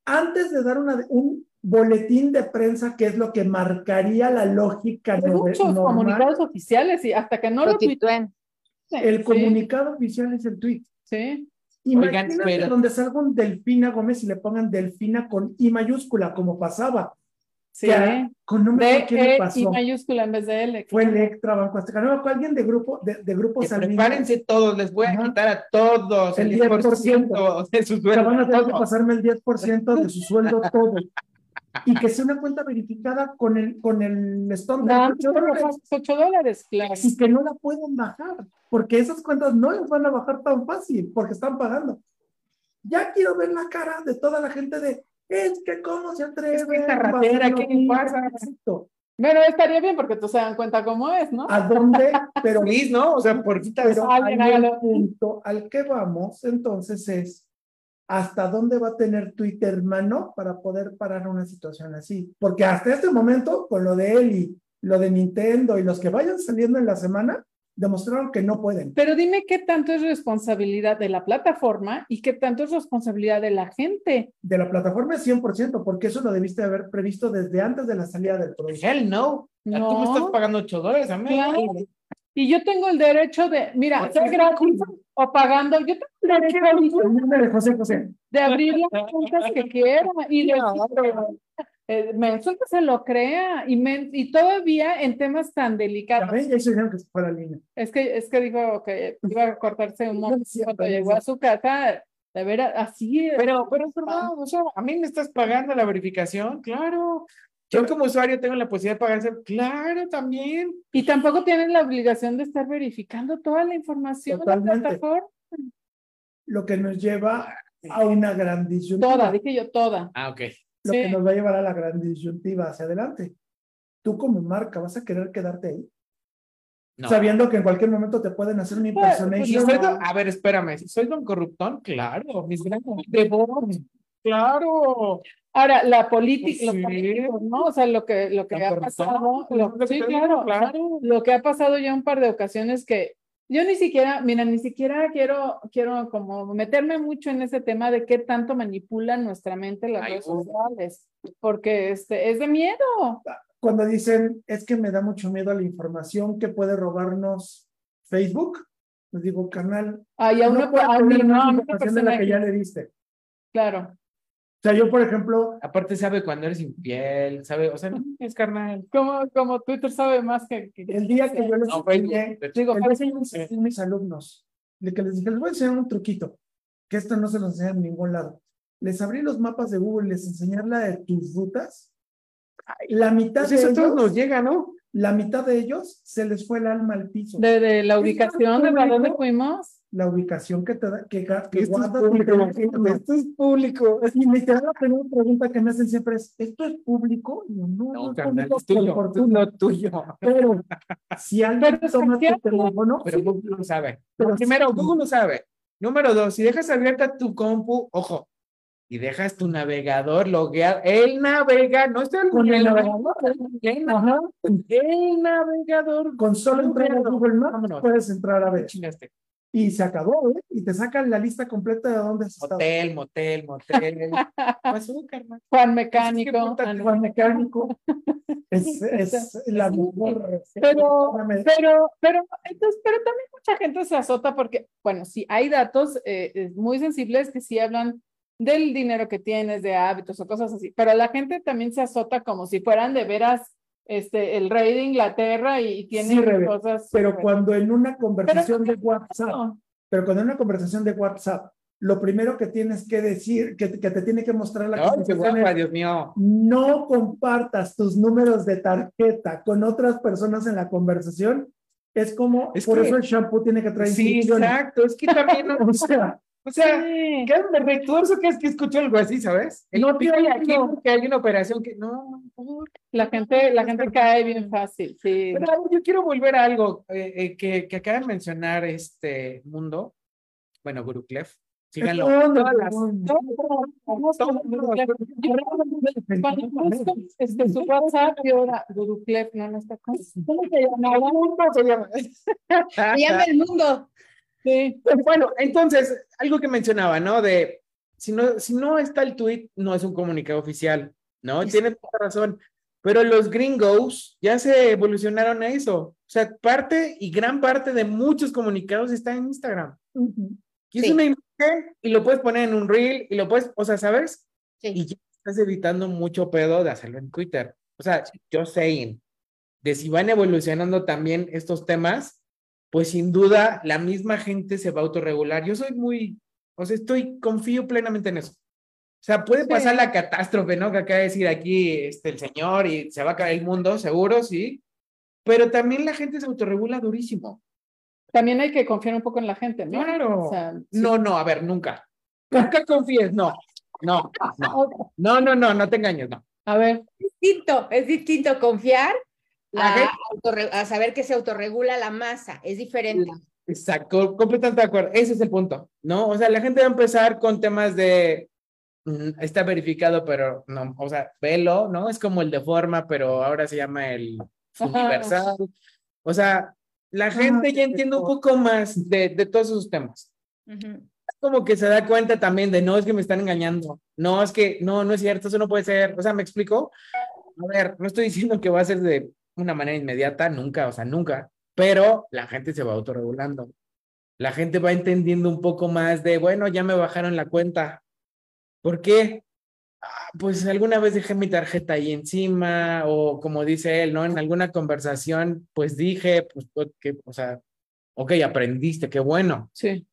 antes de dar una, un boletín de prensa, que es lo que marcaría la lógica de Muchos comunicados oficiales y hasta que no lo, tuituen. El comunicado oficial es el tweet. Sí. Imagínate donde salga un Delfina Gómez y le pongan Delfina con I mayúscula, como pasaba Sí. con número de ¿qué e pasó? y mayúscula en vez de L. Fue Electra, Banco Azteca. No, fue alguien de grupo, de, de grupo Prepárense todos, les voy a quitar a todos el 10%, de su sueldo. van a tener que pasarme el 10% de su sueldo todo. y que sea una cuenta verificada con el, con el stop de 8 dólares. 8 dólares, claro. Y que no la pueden bajar, porque esas cuentas no las van a bajar tan fácil, porque están pagando. Ya quiero ver la cara de toda la gente de, es que cómo se atreve. Es que ratera, ¿qué pasa? Bueno, estaría bien porque tú se dan cuenta cómo es, ¿no? ¿A dónde? Pero, Liz, ¿no? O sea, por pero el punto al que vamos, entonces, es hasta dónde va a tener Twitter hermano para poder parar una situación así. Porque hasta este momento, con lo de él y lo de Nintendo y los que vayan saliendo en la semana, demostraron que no pueden. Pero dime qué tanto es responsabilidad de la plataforma y qué tanto es responsabilidad de la gente. De la plataforma es 100%, porque eso lo debiste haber previsto desde antes de la salida del producto. Hell no. no. Tú me estás pagando 8 dólares a mí. Y yo tengo el derecho de, mira, ser gratis o pagando, yo tengo el derecho de abrir las cuentas que quiera y de eh, Mensual que se lo crea y, y todavía en temas tan delicados. Ya ya dijeron que se fue la línea. Es que, es que dijo que iba a cortarse un momento cuando llegó a su casa. De veras, así. Pero, pero, pero, o sea, a mí me estás pagando la verificación, claro. Yo como usuario tengo la posibilidad de pagarse, claro, también. Y tampoco tienen la obligación de estar verificando toda la información Totalmente. de la plataforma. Lo que nos lleva a una gran disyuntiva. Toda, dije yo toda. Ah, ok lo que nos va a llevar a la gran disyuntiva hacia adelante. Tú como marca vas a querer quedarte ahí. Sabiendo que en cualquier momento te pueden hacer un pues, impersonation. a ver, espérame, si soy don corruptón, claro, mis grandes de claro. Ahora, la política, ¿no? O sea, lo que, lo que ha pasado, sí, claro, claro. Lo que ha pasado ya un par de ocasiones que yo ni siquiera, mira, ni siquiera quiero, quiero como meterme mucho en ese tema de qué tanto manipulan nuestra mente las redes sociales, porque este, es de miedo. Cuando dicen, es que me da mucho miedo a la información que puede robarnos Facebook, les digo, canal. Ah, y a una, no a no, de la que ya le diste. Claro. O sea, yo, por ejemplo. Aparte, sabe cuando eres infiel, sabe, o sea, no es carnal. Como, como Twitter sabe más que. el día que yo les enseñé, digo, a mis alumnos, de que les dije, les voy a enseñar un truquito, que esto no se lo enseña en ningún lado. Les abrí los mapas de Google les enseñé la de tus rutas. La mitad pues de eso ellos, nos llega, ¿no? La mitad de ellos se les fue el alma al piso. De, de la ubicación de dónde fuimos la ubicación que te da, que, que esto es público, esto es público. Y literal la primera pregunta que me hacen siempre es, ¿esto es público? no, no, no, carnal, es tuyo, no tuyo. Pero si alguien toma tu teléfono... Pero Google lo sabe. Pero primero, Google lo sabe. Número dos, si dejas abierta tu compu, ojo, y dejas tu navegador logueado, el navegador, no está con el, navegador, el, Ajá. el navegador. Con solo entrar a Google Maps puedes entrar a ver. Y se acabó, ¿eh? Y te sacan la lista completa de dónde has estado. Motel, motel, motel. Juan Mecánico. Juan Mecánico. Es, es la mejor. Pero, pero, pero, entonces, pero también mucha gente se azota porque, bueno, sí, hay datos eh, eh, muy sensibles que sí hablan del dinero que tienes, de hábitos o cosas así, pero la gente también se azota como si fueran de veras este, el rey de Inglaterra y, tiene cosas. Pero cuando en una conversación de WhatsApp, pero cuando en una conversación de WhatsApp, lo primero que tienes que decir, que, que te tiene que mostrar la conversación Dios mío. no compartas tus números de tarjeta con otras personas en la conversación. Es como, por eso el shampoo tiene que traer Sí, exacto, es que también, o sea, o sea, sí. ¿qué me retuerzo que es que escucho algo así, ¿sabes? no, tío, aquí porque hay una operación que no, la gente, la gente cae bien fácil, sí. Pero yo quiero volver a algo eh, eh, que, que acaba de mencionar este mundo, bueno, Guru Clef. Síganlo. Este, su WhatsApp y ahora Guru Clef no, no está con. ¿Cómo se llama? Se llama el mundo. Sí. Bueno, entonces, algo que mencionaba, ¿no? De si no, si no está el tweet, no es un comunicado oficial, ¿no? Tiene toda razón. Pero los gringos ya se evolucionaron a eso. O sea, parte y gran parte de muchos comunicados está en Instagram. Y es una imagen y lo puedes poner en un reel y lo puedes, o sea, ¿sabes? Y ya estás evitando mucho pedo de hacerlo en Twitter. o sea, yo sé de si van evolucionando también estos temas, pues sin duda la misma gente se va a autorregular. Yo soy muy, o sea, estoy, confío plenamente en eso. O sea, puede pasar la catástrofe, ¿no? Que acaba de decir aquí este, el señor y se va a caer el mundo, seguro, sí. Pero también la gente se autorregula durísimo. También hay que confiar un poco en la gente, ¿no? Claro. No, no, a ver, nunca. Nunca confíes, no. No, no, no, no, no, no te engañes, no. A ver. Es distinto, es distinto confiar a, saber que se autorregula la masa, es diferente. Exacto, completamente de acuerdo. Ese es el punto, ¿no? O sea, la gente va a empezar con temas de mm, está verificado, pero no, o sea, velo, ¿no? Es como el de forma, pero ahora se llama el universal. O sea, la gente ya entiende un poco más de, de todos esos temas. Es como que se da cuenta también de no es que me están engañando, no es que no, no es cierto, eso no puede ser. O sea, ¿me explico? A ver, no estoy diciendo que va a ser de una manera inmediata, nunca, o sea, nunca, pero la gente se va autorregulando. La gente va entendiendo un poco más de, bueno, ya me bajaron la cuenta. ¿Por qué? Ah, pues alguna vez dejé mi tarjeta ahí encima o como dice él, ¿no? En alguna conversación, pues dije, pues, pues, que, o sea, ok, aprendiste, qué bueno. Sí.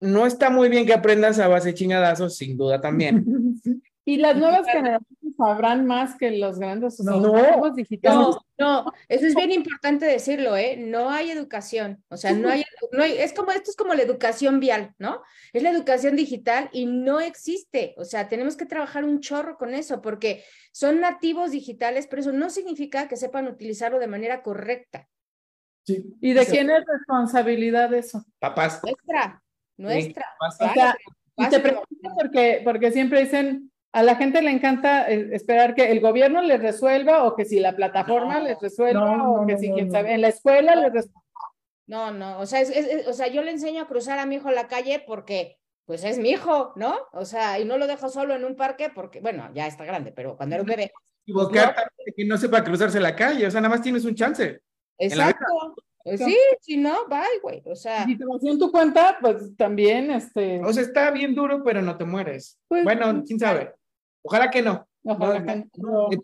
No está muy bien que aprendas a base chingadazos, sin duda también. Y las nuevas generaciones sabrán más que los grandes no, no, digitales. No, eso es bien importante decirlo, ¿eh? No hay educación, o sea, no hay, no hay, es como, esto es como la educación vial, ¿no? Es la educación digital y no existe, o sea, tenemos que trabajar un chorro con eso, porque son nativos digitales, pero eso no significa que sepan utilizarlo de manera correcta. Sí. ¿Y de quién es responsabilidad eso? Papás. Nuestra, nuestra. y te pregunto porque, porque siempre dicen, a la gente le encanta eh, esperar que el gobierno les resuelva o que si la plataforma les resuelva o que si quien sabe en la escuela les resuelva. No, no, o sea, es, o sea, yo le enseño a cruzar a mi hijo la calle porque pues es mi hijo, ¿no? O sea, y no lo dejo solo en un parque porque, bueno, ya está grande, pero cuando era un bebé. Equivocar pues que no sepa cruzarse la calle, o sea, nada más tienes un chance. Exacto. Pues sí, si no, bye, güey. O sea. Si te en tu cuenta, pues también, este. O sea, está bien duro, pero no te mueres. Pues, bueno, quién sabe. Ojalá que no.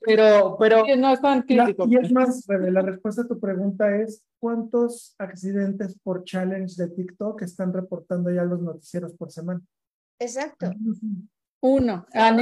pero, pero no es tan crítico. y es más, la respuesta a tu pregunta es: ¿cuántos accidentes por challenge de TikTok están reportando ya los noticieros por semana? Exacto. Uno. Ah,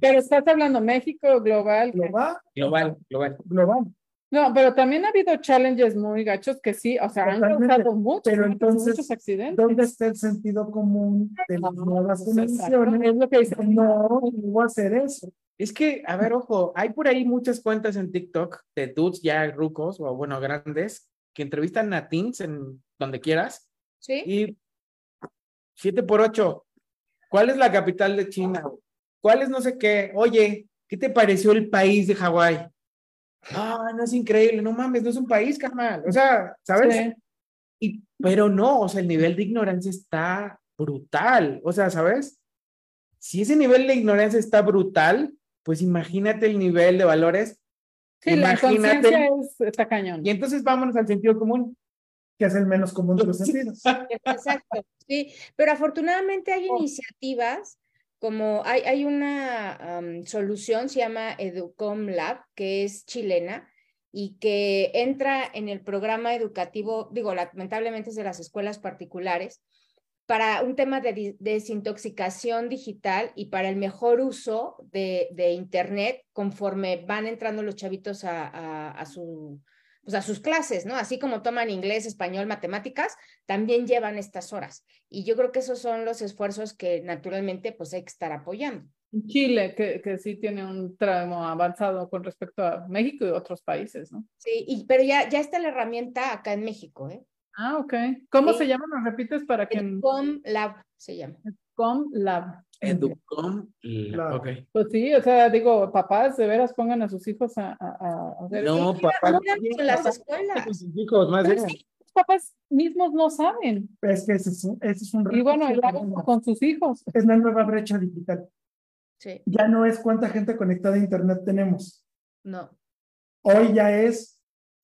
pero estás hablando México, global. Global. Global, global. Global. No, pero también ha habido challenges muy gachos que sí, o sea, han causado muchos, pero entonces, muchos accidentes. ¿Dónde está el sentido común de las nuevas generaciones? Es lo que dicen. No, no voy a hacer eso. Es que, a ver, ojo, hay por ahí muchas cuentas en TikTok de dudes ya rucos o, bueno, grandes que entrevistan a teens en donde quieras. Sí. Y siete por ocho. ¿Cuál es la capital de China? ¿Cuál es no sé qué? Oye, ¿qué te pareció el país de Hawái? Ah, no es increíble, no mames, no es un país, carnal. O sea, ¿sabes? Y, pero no, o sea, el nivel de ignorancia está brutal. O sea, ¿sabes? Si ese nivel de ignorancia está brutal, pues imagínate el nivel de valores. Sí, imagínate. La es, está cañón. Y entonces vámonos al sentido común. Que es el menos común de los sentidos. Exacto, sí. Pero afortunadamente hay oh. iniciativas como hay, una solución, se llama Educom Lab, que es chilena y que entra en el programa educativo, digo, lamentablemente es de las escuelas particulares, para un tema de desintoxicación digital y para el mejor uso de, Internet conforme van entrando los chavitos a su pues, a sus clases, ¿no? Así como toman inglés, español, matemáticas, también llevan estas horas. Y yo creo que esos son los esfuerzos que naturalmente pues hay que estar apoyando. Chile, que, que sí tiene un tramo avanzado con respecto a México y otros países, ¿no? Sí, y, pero ya, ya está la herramienta acá en México, ¿eh? Ah, ok. ¿Cómo se llama? ¿Nos repites para que... Com Lab se llama. Com Lab. Educom Lab, ok. Pues sí, o sea, digo, papás, de veras pongan a sus hijos a, a, hacer... No, papás. En las escuelas. Sus hijos, más bien. los papás mismos no saben. Es que ese es un, ese es un Y bueno, con sus hijos. Es la nueva brecha digital. Sí. Ya no es cuánta gente conectada a Internet tenemos. No. Hoy ya es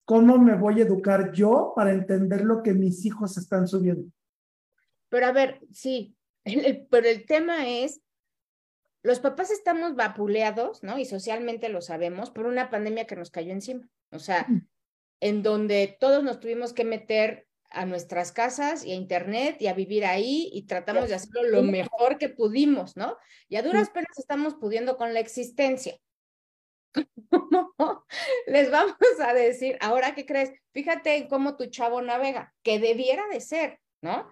¿Cómo me voy a educar yo para entender lo que mis hijos están subiendo? Pero a ver, sí, pero el tema es los papás estamos vapuleados, ¿no? Y socialmente lo sabemos por una pandemia que nos cayó encima. O sea, en donde todos nos tuvimos que meter a nuestras casas y a internet y a vivir ahí y tratamos de hacerlo lo mejor que pudimos, ¿no? Y a duras penas estamos pudiendo con la existencia. Les vamos a decir, ahora qué crees, fíjate en cómo tu chavo navega, que debiera de ser, ¿no?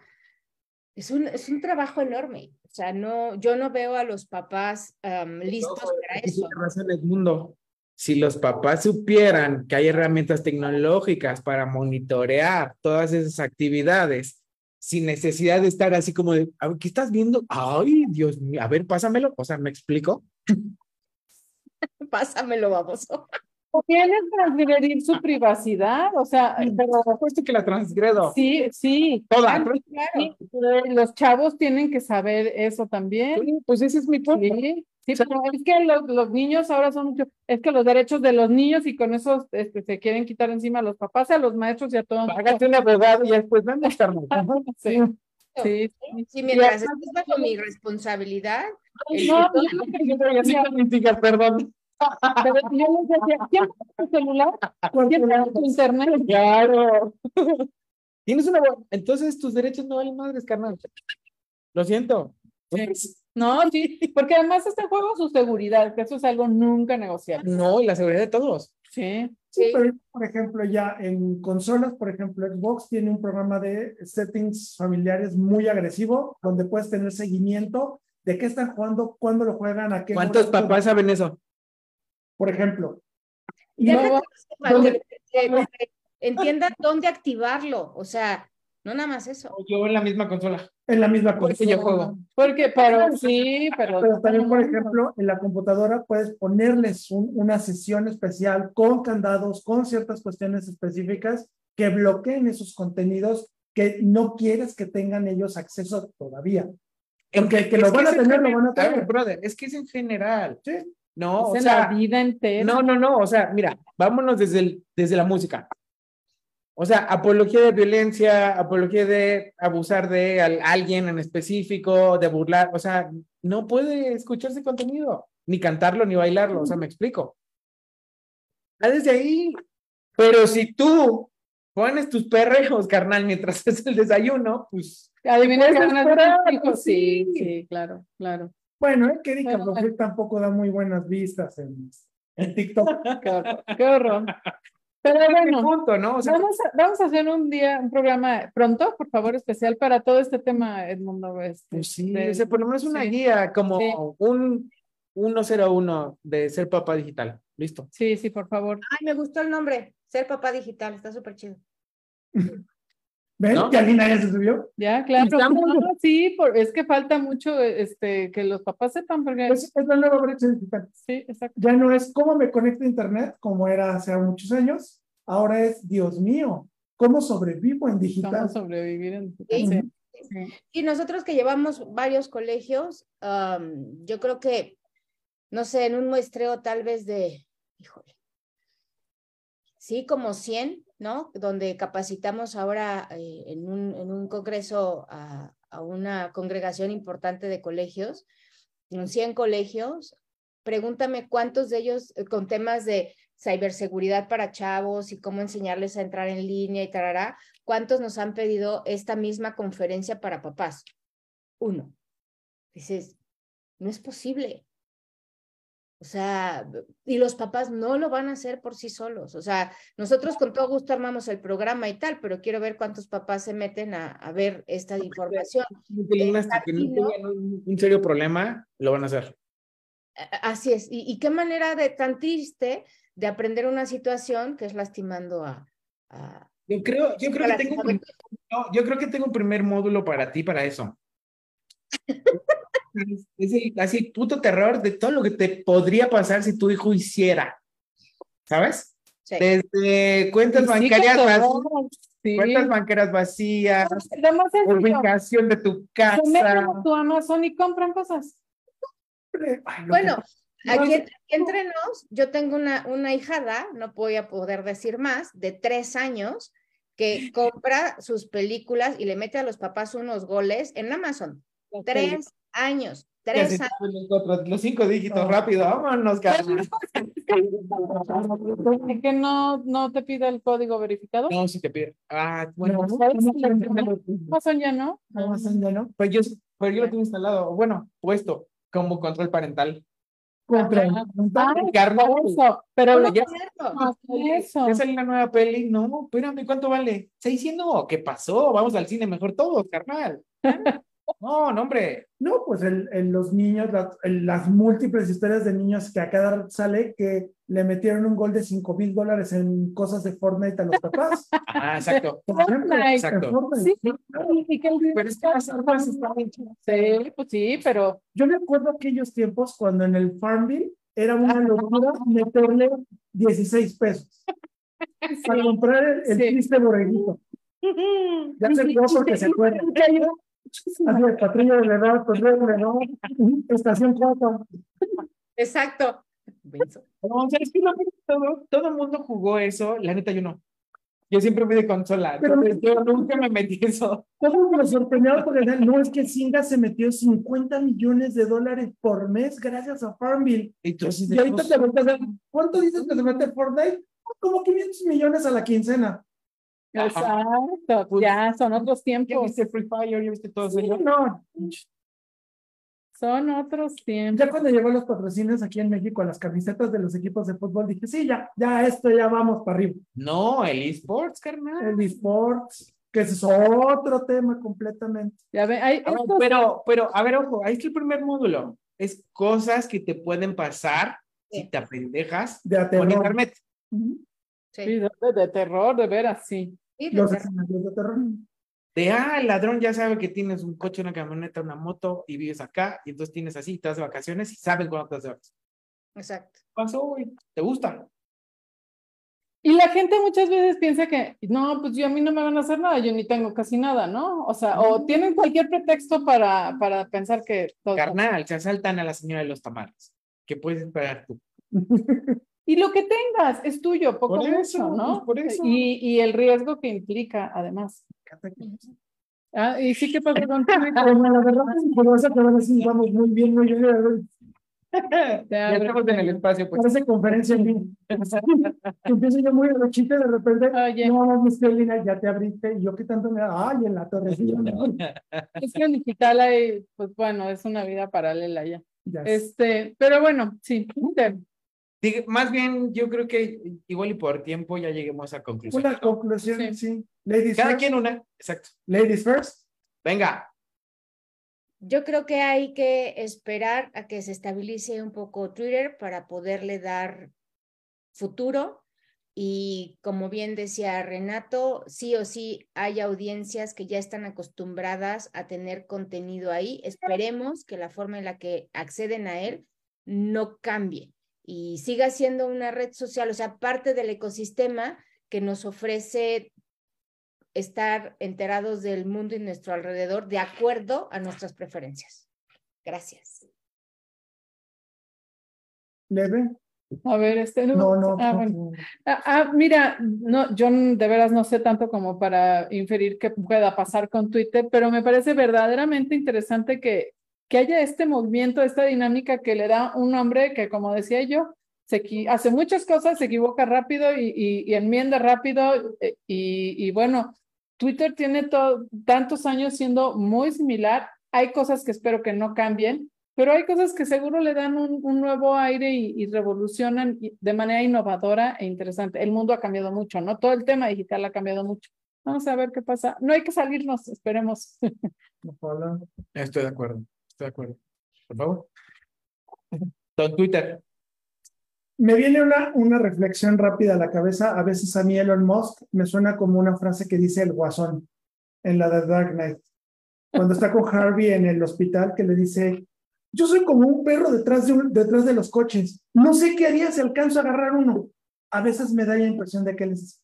Es un, es un trabajo enorme. O sea, no, yo no veo a los papás listos para eso. Razón el mundo. Si los papás supieran que hay herramientas tecnológicas para monitorear todas esas actividades sin necesidad de estar así como de, ¿qué estás viendo? Ay, Dios mío, a ver, pásamelo. O sea, ¿me explico? pásamelo, baboso quieren transgredir su privacidad, o sea, pero apuesto que la transgredo. Sí, sí. Toda. Los chavos tienen que saber eso también. pues ese es mi punto. Sí, sí pero es que los, los, niños ahora son mucho, es que los derechos de los niños y con eso este, se quieren quitar encima a los papás, a los maestros y a todos. Hágate un abogado y después van a estar Sí. Sí, sí, sí, mientras es bajo mi responsabilidad. No, no, no, perdón. Pero yo les decía, ¿quién tu celular? ¿Quién tu internet? Claro. Tienes una Entonces tus derechos no valen madres, carnal. Lo siento. No, sí, porque además está en juego su seguridad, que eso es algo nunca negociable. No, y la seguridad de todos. Sí. Sí, pero por ejemplo, ya en consolas, por ejemplo, Xbox tiene un programa de settings familiares muy agresivo, donde puedes tener seguimiento de qué están jugando, cuándo lo juegan, a qué. ¿Cuántos papás saben eso? Por ejemplo. No, entiendan dónde activarlo, o sea, no nada más eso. Yo en la misma consola. En la misma consola. yo juego. Porque, pero sí, pero. Pero también, por ejemplo, en la computadora puedes ponerles una sesión especial con candados, con ciertas cuestiones específicas que bloqueen esos contenidos que no quieres que tengan ellos acceso todavía. Aunque que lo van a tener, lo van a tener. brother, es que es en general. Sí. No, o sea, la vida entera. No, no, no, o sea, mira, vámonos desde, el, desde la música. O sea, apología de violencia, apología de abusar de alguien en específico, de burlar, o sea, no puede escucharse contenido, ni cantarlo, ni bailarlo, o sea, me explico. Ah, desde ahí. Pero si tú pones tus perrejos, carnal, mientras es el desayuno, pues. Adivina que Sí, sí, claro, claro. Bueno, es que Erika tampoco da muy buenas vistas en, en TikTok. qué, horror. Pero bueno, ¿no? vamos, a, vamos a hacer un día, un programa pronto, por favor, especial para todo este tema, Edmundo. Este, pues sí, de, por lo menos una guía, como un 101 de ser papá digital. Listo. Sí, sí, por favor. Ay, me gustó el nombre, ser papá digital, está súper chido. ¿Ven? ¿Que Alina ya se subió? Ya, claro. sí, es que falta mucho este, que los papás sepan. Porque... Pues es la nueva brecha digital. Sí, exacto. Ya no es cómo me conecto a Internet, como era hace muchos años. Ahora es, Dios mío, ¿cómo sobrevivo en digital? ¿Cómo sobrevivir en digital? Y nosotros que llevamos varios colegios, yo creo que, no sé, en un muestreo tal vez de, híjole, sí, como 100, ¿no? Donde capacitamos ahora eh, en, un, congreso a, a, una congregación importante de colegios, en 100 colegios. Pregúntame cuántos de ellos eh, con temas de ciberseguridad para chavos y cómo enseñarles a entrar en línea y tarará, cuántos nos han pedido esta misma conferencia para papás. Uno. Dices, no es posible. O sea, y los papás no lo van a hacer por sí solos. O sea, nosotros con todo gusto armamos el programa y tal, pero quiero ver cuántos papás se meten a, a ver esta información. Hasta que no tengan un, serio problema, lo van a hacer. Así es. ¿Y, qué manera de tan triste de aprender una situación que es lastimando a... yo creo, yo creo que tengo, yo creo que tengo un primer módulo para ti para eso. es el así puto terror de todo lo que te podría pasar si tu hijo hiciera. ¿Sabes? Desde cuentas bancarias vacías, cuentas bancarias vacías, ubicación de tu casa. Se tu Amazon y compran cosas. Bueno, aquí, entre nos, yo tengo una, una hijada, no voy a poder decir más, de tres años, que compra sus películas y le mete a los papás unos goles en Amazon. Tres años. Tres años. Los, cinco dígitos, rápido, vámonos, carnal. que no, no te pide el código verificado? No, sí te pide. Ah, bueno. Amazon ya no. Amazon ya no. Pues yo, pero yo lo tengo instalado, bueno, puesto como control parental. Control parental. pero ya, eso. ya salió la nueva peli, no, espérame, ¿cuánto vale? ¿600? ¿Qué pasó? Vamos al cine mejor todos, carnal. No, no, hombre. No, pues en, los niños, las, múltiples historias de niños que a cada sale que le metieron un gol de 5 mil dólares en cosas de Fortnite a los papás. Ah, exacto. exacto. Sí, que pero es que las armas están Sí, pues sí, pero. Yo me acuerdo aquellos tiempos cuando en el Farmville era una locura meterle 16 pesos para comprar el, triste borreguito. Ya se porque se acuerda. Así es, patrulla de verdad, pues ¿no? Estación 4. Exacto. No, es que todo, todo el mundo jugó eso, la neta yo no. Yo siempre fui de consola, pero yo nunca me metí eso. Todo me sorprendió porque no es que Singa se metió 50 millones de dólares por mes gracias a Farmville. Entonces, y ahorita te preguntas, ¿cuánto dices que se mete Fortnite? Como 500 millones a la quincena. Exacto, pues, ya son otros tiempos. ¿Ya viste Free Fire? ¿Ya viste todo eso? no. Son otros tiempos. Ya cuando llegó los patrocinios aquí en México a las camisetas de los equipos de fútbol, dije, sí, ya, ya esto ya vamos para arriba. No, el esports, carnal. El esports, que es otro tema completamente. Ya ve, hay, pero, pero, a ver, ojo, ahí está el primer módulo. Es cosas que te pueden pasar si te apendejas de con internet. Sí, de, de, terror, de veras, sí los escenarios de terror. De, ah, el ladrón ya sabe que tienes un coche, una camioneta, una moto y vives acá, y entonces tienes así, te vas de vacaciones y sabes cuándo te vas de vacaciones. Exacto. pasó, güey? ¿Te gusta? Y la gente muchas veces piensa que, no, pues yo a mí no me van a hacer nada, yo ni tengo casi nada, ¿no? O sea, o tienen cualquier pretexto para, para pensar que... Todo... Carnal, se asaltan a la señora de los tamales. ¿Qué puedes esperar tú? Y lo que tengas es tuyo, poco por eso, ¿no? Por eso. Y, y, el riesgo que implica, además. Ah, y sí que pasa con la verdad es que vas a acabar así, vamos muy bien, muy bien. Ya estamos en el espacio, pues. Parece conferencia en línea. Empiezo yo muy a chiste de repente. Oye. No, mi ya te abriste. Y yo, ¿qué tanto me da? Ay, en la torre. es que en digital hay, pues bueno, es una vida paralela ya. Este, pero bueno, sí, más bien, yo creo que igual y por tiempo ya lleguemos a conclusión. Una conclusión, sí. Cada quien una, exacto. Ladies first. Venga. Yo creo que hay que esperar a que se estabilice un poco Twitter para poderle dar futuro. Y como bien decía Renato, sí o sí hay audiencias que ya están acostumbradas a tener contenido ahí. Esperemos que la forma en la que acceden a él no cambie y siga siendo una red social, o sea, parte del ecosistema que nos ofrece estar enterados del mundo y nuestro alrededor de acuerdo a nuestras preferencias. Gracias. ¿Leve? A ver, este no. No, no. Ah, ah, ah, mira, no, yo de veras no sé tanto como para inferir qué pueda pasar con Twitter, pero me parece verdaderamente interesante que que haya este movimiento, esta dinámica que le da un hombre que, como decía yo, se hace muchas cosas, se equivoca rápido y, enmienda rápido. Eh, y, bueno, Twitter tiene tantos años siendo muy similar. Hay cosas que espero que no cambien, pero hay cosas que seguro le dan un, nuevo aire y, y, revolucionan de manera innovadora e interesante. El mundo ha cambiado mucho, ¿no? Todo el tema digital ha cambiado mucho. Vamos a ver qué pasa. No hay que salirnos, esperemos. Estoy de acuerdo. Estoy de acuerdo. Por favor. Don Twitter. Me viene una, una reflexión rápida a la cabeza. A veces a mí Elon Musk me suena como una frase que dice el guasón en la de Dark Knight. Cuando está con Harvey en el hospital que le dice, yo soy como un perro detrás de, detrás de los coches. No sé qué haría si alcanzo a agarrar uno. A veces me da la impresión de que él es...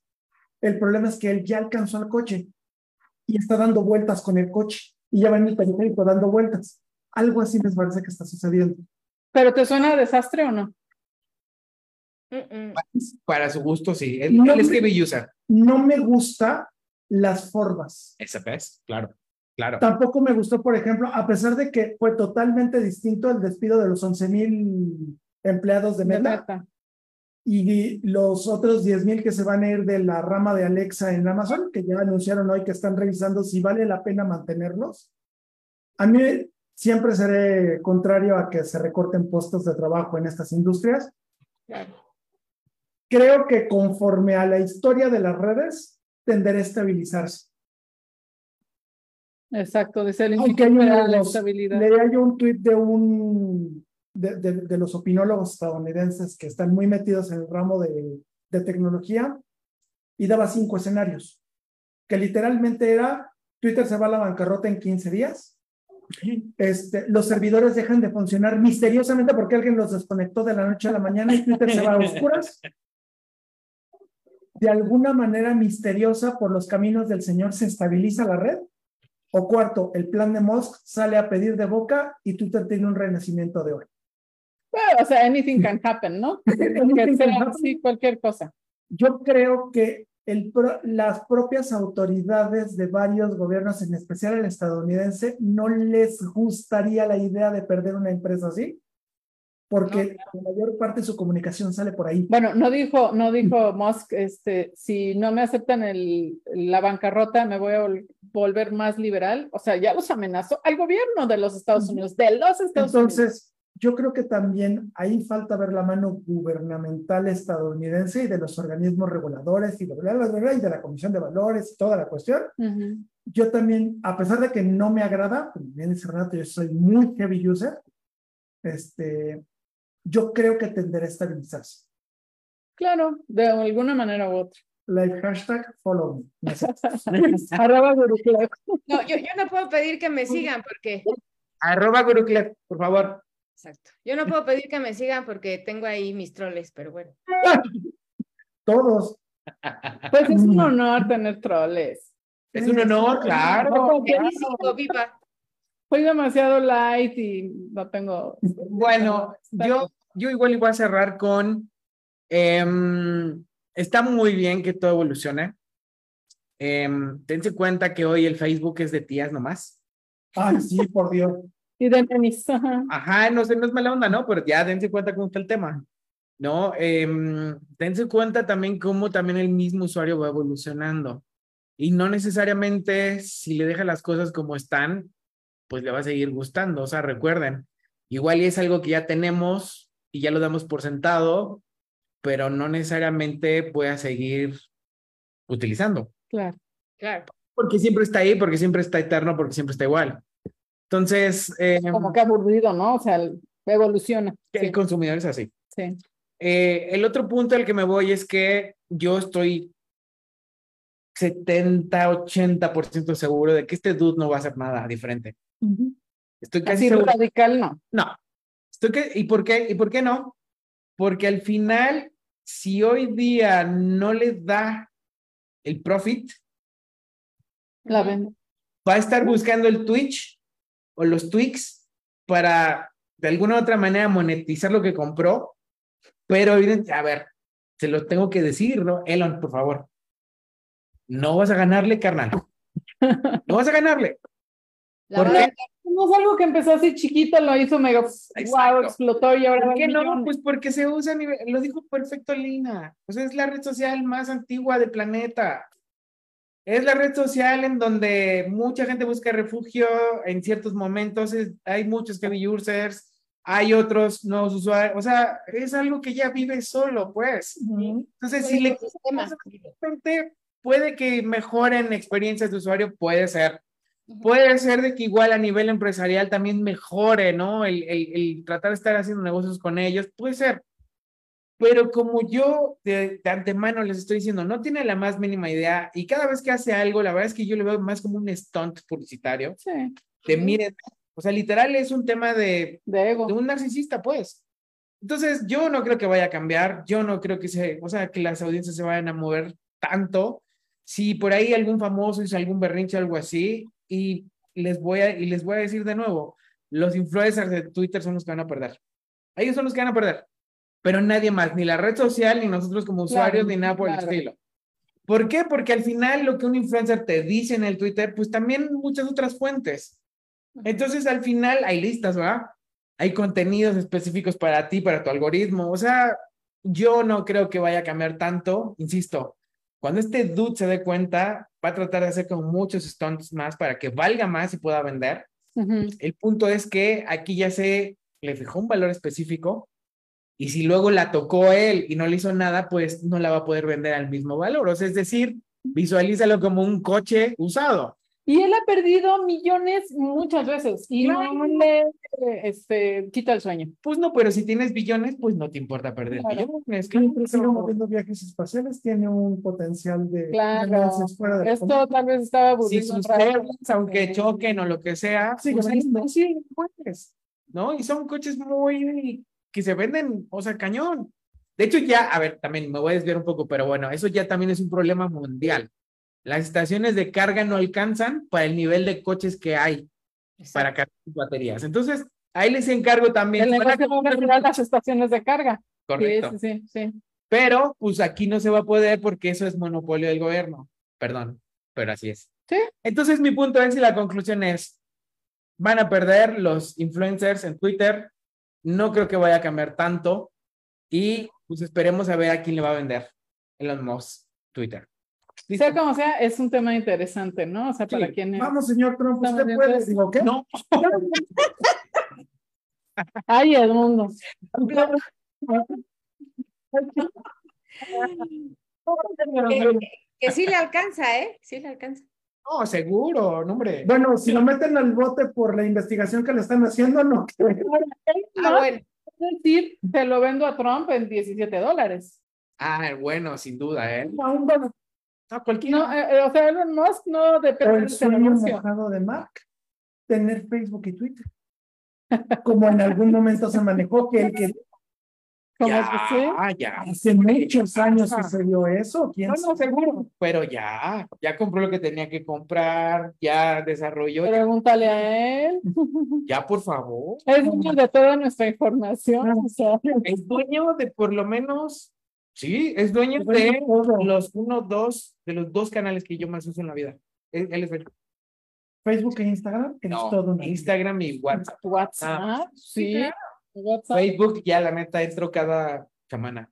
El problema es que él ya alcanzó al coche y está dando vueltas con el coche y ya va en el periférico dando vueltas. Algo así me parece que está sucediendo. ¿Pero te suena desastre o no? Para su gusto, sí. Él, es que user. No me gusta las formas. Esa vez, claro. Claro. Tampoco me gustó, por ejemplo, a pesar de que fue totalmente distinto el despido de los 11 mil empleados de Meta, y los otros 10 mil que se van a ir de la rama de Alexa en Amazon, que ya anunciaron hoy que están revisando si vale la pena mantenerlos. A mí siempre seré contrario a que se recorten puestos de trabajo en estas industrias. Creo que conforme a la historia de las redes, tenderá a estabilizarse. Exacto, de ser la estabilidad. Leía yo un tuit de un de, de, los opinólogos estadounidenses que están muy metidos en el ramo de, de tecnología y daba cinco escenarios, que literalmente era Twitter se va a la bancarrota en 15 días, este, los servidores dejan de funcionar misteriosamente porque alguien los desconectó de la noche a la mañana y Twitter se va a oscuras. De alguna manera misteriosa por los caminos del Señor se estabiliza la red. O cuarto, el plan de Musk sale a pedir de boca y Twitter tiene un renacimiento de hoy. o sea, anything can happen, ¿no? sí, cualquier cosa. Yo creo que las propias autoridades de varios gobiernos, en especial el estadounidense, no les gustaría la idea de perder una empresa así, porque la mayor parte de su comunicación sale por ahí. Bueno, no dijo, no dijo Musk, este, si no me aceptan el, la bancarrota, me voy a volver más liberal. O sea, ya los amenazó al gobierno de los Estados Unidos, de los Estados Unidos. Entonces, yo creo que también ahí falta ver la mano gubernamental estadounidense y de los organismos reguladores y, de la Comisión de Valores y toda la cuestión. Yo también, a pesar de que no me agrada, como bien dice Renato, yo soy muy heavy user, este, yo creo que tenderá a estabilizarse. Claro, de alguna manera u otra. Like hashtag follow me. Arroba No, yo, yo no puedo pedir que me sigan porque... Arroba Guruclef, por favor. Exacto. Yo no puedo pedir que me sigan porque tengo ahí mis troles, pero bueno. Todos. Pues es un honor tener troles. Es un honor, claro. viva. Fui demasiado light y no tengo. Bueno, yo, yo igual voy a cerrar con. Em, está muy bien que todo evolucione. Eh, tense cuenta que hoy el Facebook es de tías nomás. Ay, sí, por Dios. Y de tenis. Ajá. no sé, no es mala onda, ¿no? Pero ya dense cuenta cómo está el tema. ¿No? Eh, dense cuenta también cómo también el mismo usuario va evolucionando. Y no necesariamente si le deja las cosas como están, pues le va a seguir gustando. O sea, recuerden, igual y es algo que ya tenemos y ya lo damos por sentado, pero no necesariamente pueda seguir utilizando. Claro, claro. Porque siempre está ahí, porque siempre está eterno, porque siempre está igual. Entonces. Eh, Como que aburrido, ¿no? O sea, evoluciona. El consumidor es así. Sí. Eh, el otro punto al que me voy es que yo estoy 70, 80% seguro de que este dude no va a hacer nada diferente. Estoy casi Así radical, no. No. Estoy que, ¿y, por qué, ¿Y por qué no? Porque al final, si hoy día no le da el profit, la vende. Va a estar buscando el Twitch o los tweaks para de alguna u otra manera monetizar lo que compró, pero evidentemente, a ver, se lo tengo que decir, ¿no? Elon, por favor, no vas a ganarle, carnal. No vas a ganarle. La verdad, no es algo que empezó así chiquito, lo hizo mega, wow, explotó y ahora... ¿Por qué no? Pues porque se usa, lo dijo perfecto Lina, pues es la red social más antigua del planeta. Es la red social en donde mucha gente busca refugio en ciertos momentos. hay muchos heavy users, hay otros nuevos usuarios. O sea, es algo que ya vive solo, pues. Entonces, si le puede que mejoren experiencias de usuario, puede ser. Puede ser de que igual a nivel empresarial también mejore, ¿no? El, el, el tratar de estar haciendo negocios con ellos, puede ser. Pero como yo de, antemano les estoy diciendo, no tiene la más mínima idea y cada vez que hace algo, la verdad es que yo le veo más como un stunt publicitario. Sí. De miren, o sea, literal es un tema de, de ego. De un narcisista, pues. Entonces, yo no creo que vaya a cambiar, yo no creo que se, o sea, que las audiencias se vayan a mover tanto. Si por ahí algún famoso hizo algún berrinche algo así, y les voy a, y les voy a decir de nuevo, los influencers de Twitter son los que van a perder. Ellos son los que van a perder pero nadie más, ni la red social, ni nosotros como usuarios, ni nada por el estilo. ¿Por qué? Porque al final lo que un influencer te dice en el Twitter, pues también muchas otras fuentes. Entonces al final hay listas, ¿verdad? Hay contenidos específicos para ti, para tu algoritmo. O sea, yo no creo que vaya a cambiar tanto, insisto. Cuando este dude se dé cuenta, va a tratar de hacer como muchos stunts más para que valga más y pueda vender. El punto es que aquí ya se le fijó un valor específico y si luego la tocó él y no le hizo nada, pues no la va a poder vender al mismo valor. O sea, es decir, visualízalo como un coche usado. Y él ha perdido millones muchas veces y no le este, quita el sueño. Pues no, pero si tienes billones, pues no te importa perder billones. Claro, moviendo viajes espaciales tiene un potencial de claro. fuera de Esto tal vez estaba buscando. Si aunque choquen o lo que sea, sí, pues sí, pues, ¿no? Y son coches muy que se venden, o sea, cañón. De hecho, ya, a ver, también me voy a desviar un poco, pero bueno, eso ya también es un problema mundial. Las estaciones de carga no alcanzan para el nivel de coches que hay para cargar sus baterías. Entonces, ahí les encargo también. El para las estaciones de carga. Correcto. Sí, sí, sí. Pero, pues aquí no se va a poder porque eso es monopolio del gobierno. Perdón, pero así es. Sí. Entonces, mi punto es y la conclusión es, van a perder los influencers en Twitter. No creo que vaya a cambiar tanto. Y pues esperemos a ver a quién le va a vender Elon Musk Twitter. Sea como sea, es un tema interesante, ¿no? O sea, para quien Vamos, señor Trump, usted puede, digo, ¿qué? No. Ay, Edmundo. que, que sí le alcanza, ¿eh? Sí le alcanza. No, seguro, no, hombre. Bueno, si lo meten al bote por la investigación que le están haciendo, no. Ah, bueno. Es decir, se lo vendo a Trump en 17 dólares. Ah, bueno, sin duda, ¿eh? No, bueno, no, cualquiera. No, eh, eh, o sea, Elon Musk no depende el sueño mojado de Mark, tener Facebook y Twitter. Como en algún momento se manejó que él quería. Ya, ya. Hace muchos años que se dio eso. ¿Quién no, no, seguro. Pero ya, ya compró lo que tenía que comprar, ya desarrolló. Pregúntale a él. Ya, por favor. Es dueño de toda nuestra información. O sea. Es dueño de por lo menos Sí, es dueño de los uno, dos, de los dos canales que yo más uso en la vida. Él, es. Facebook e Instagram, no, todo Instagram y WhatsApp. WhatsApp, ah, sí. Facebook ya la neta entro cada semana.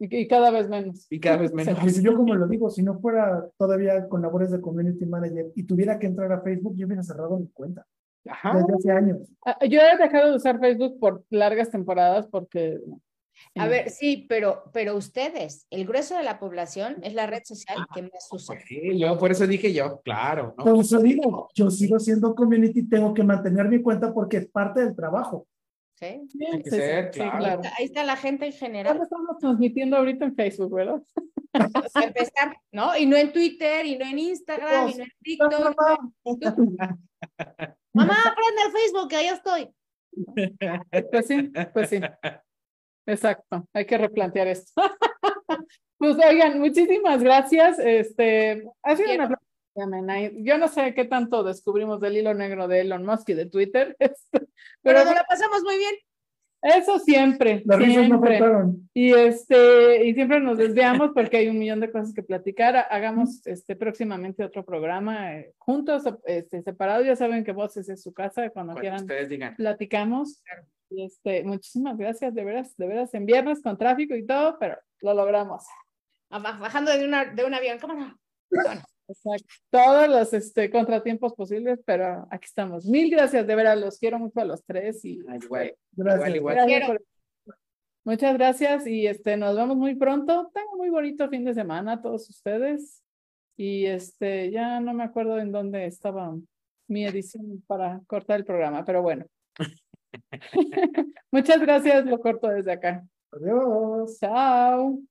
Y, cada vez menos. Y cada vez menos. yo como lo digo, si no fuera todavía con labores de community manager y tuviera que entrar a Facebook, yo hubiera cerrado mi cuenta. Ajá. Desde hace años. Ah, yo he dejado de usar Facebook por largas temporadas porque a ver, sí, pero, pero ustedes, el grueso de la población es la red social que más usa. Sí, yo por eso dije yo, claro. ¿no? Por eso digo, yo sigo siendo community, tengo que mantener mi cuenta porque es parte del trabajo. Sí, que ser, claro. Ahí está la gente en general. estamos transmitiendo ahorita en Facebook, ¿verdad? O empezar, ¿no? Y no en Twitter, y no en Instagram, y no en TikTok. Mamá, prende el Facebook, que ahí estoy. Pues sí, pues sí. Exacto, hay que replantear esto. pues oigan, muchísimas gracias. Este, ha sido una yo no sé qué tanto descubrimos del hilo negro de Elon Musk y de Twitter, este, pero, pero lo pasamos muy bien. Eso siempre, siempre. y este, y siempre nos desviamos porque hay un millón de cosas que platicar. Hagamos este próximamente otro programa eh, juntos, este, separados. Ya saben que Voces es su casa, cuando, quieran ustedes digan. platicamos. Y este, muchísimas gracias, de veras, de veras, en viernes con tráfico y todo, pero lo logramos. Bajando de, una, de un avión, ¿cómo no? Exacto. Todos los este, contratiempos posibles, pero aquí estamos. Mil gracias, de veras, los quiero mucho a los tres y igual, gracias. igual, Muchas gracias y este, nos vemos muy pronto. Tengo muy bonito fin de semana a todos ustedes. Y este, ya no me acuerdo en dónde estaba mi edición para cortar el programa, pero bueno. Muchas gracias, lo corto desde acá. Adiós. Chao.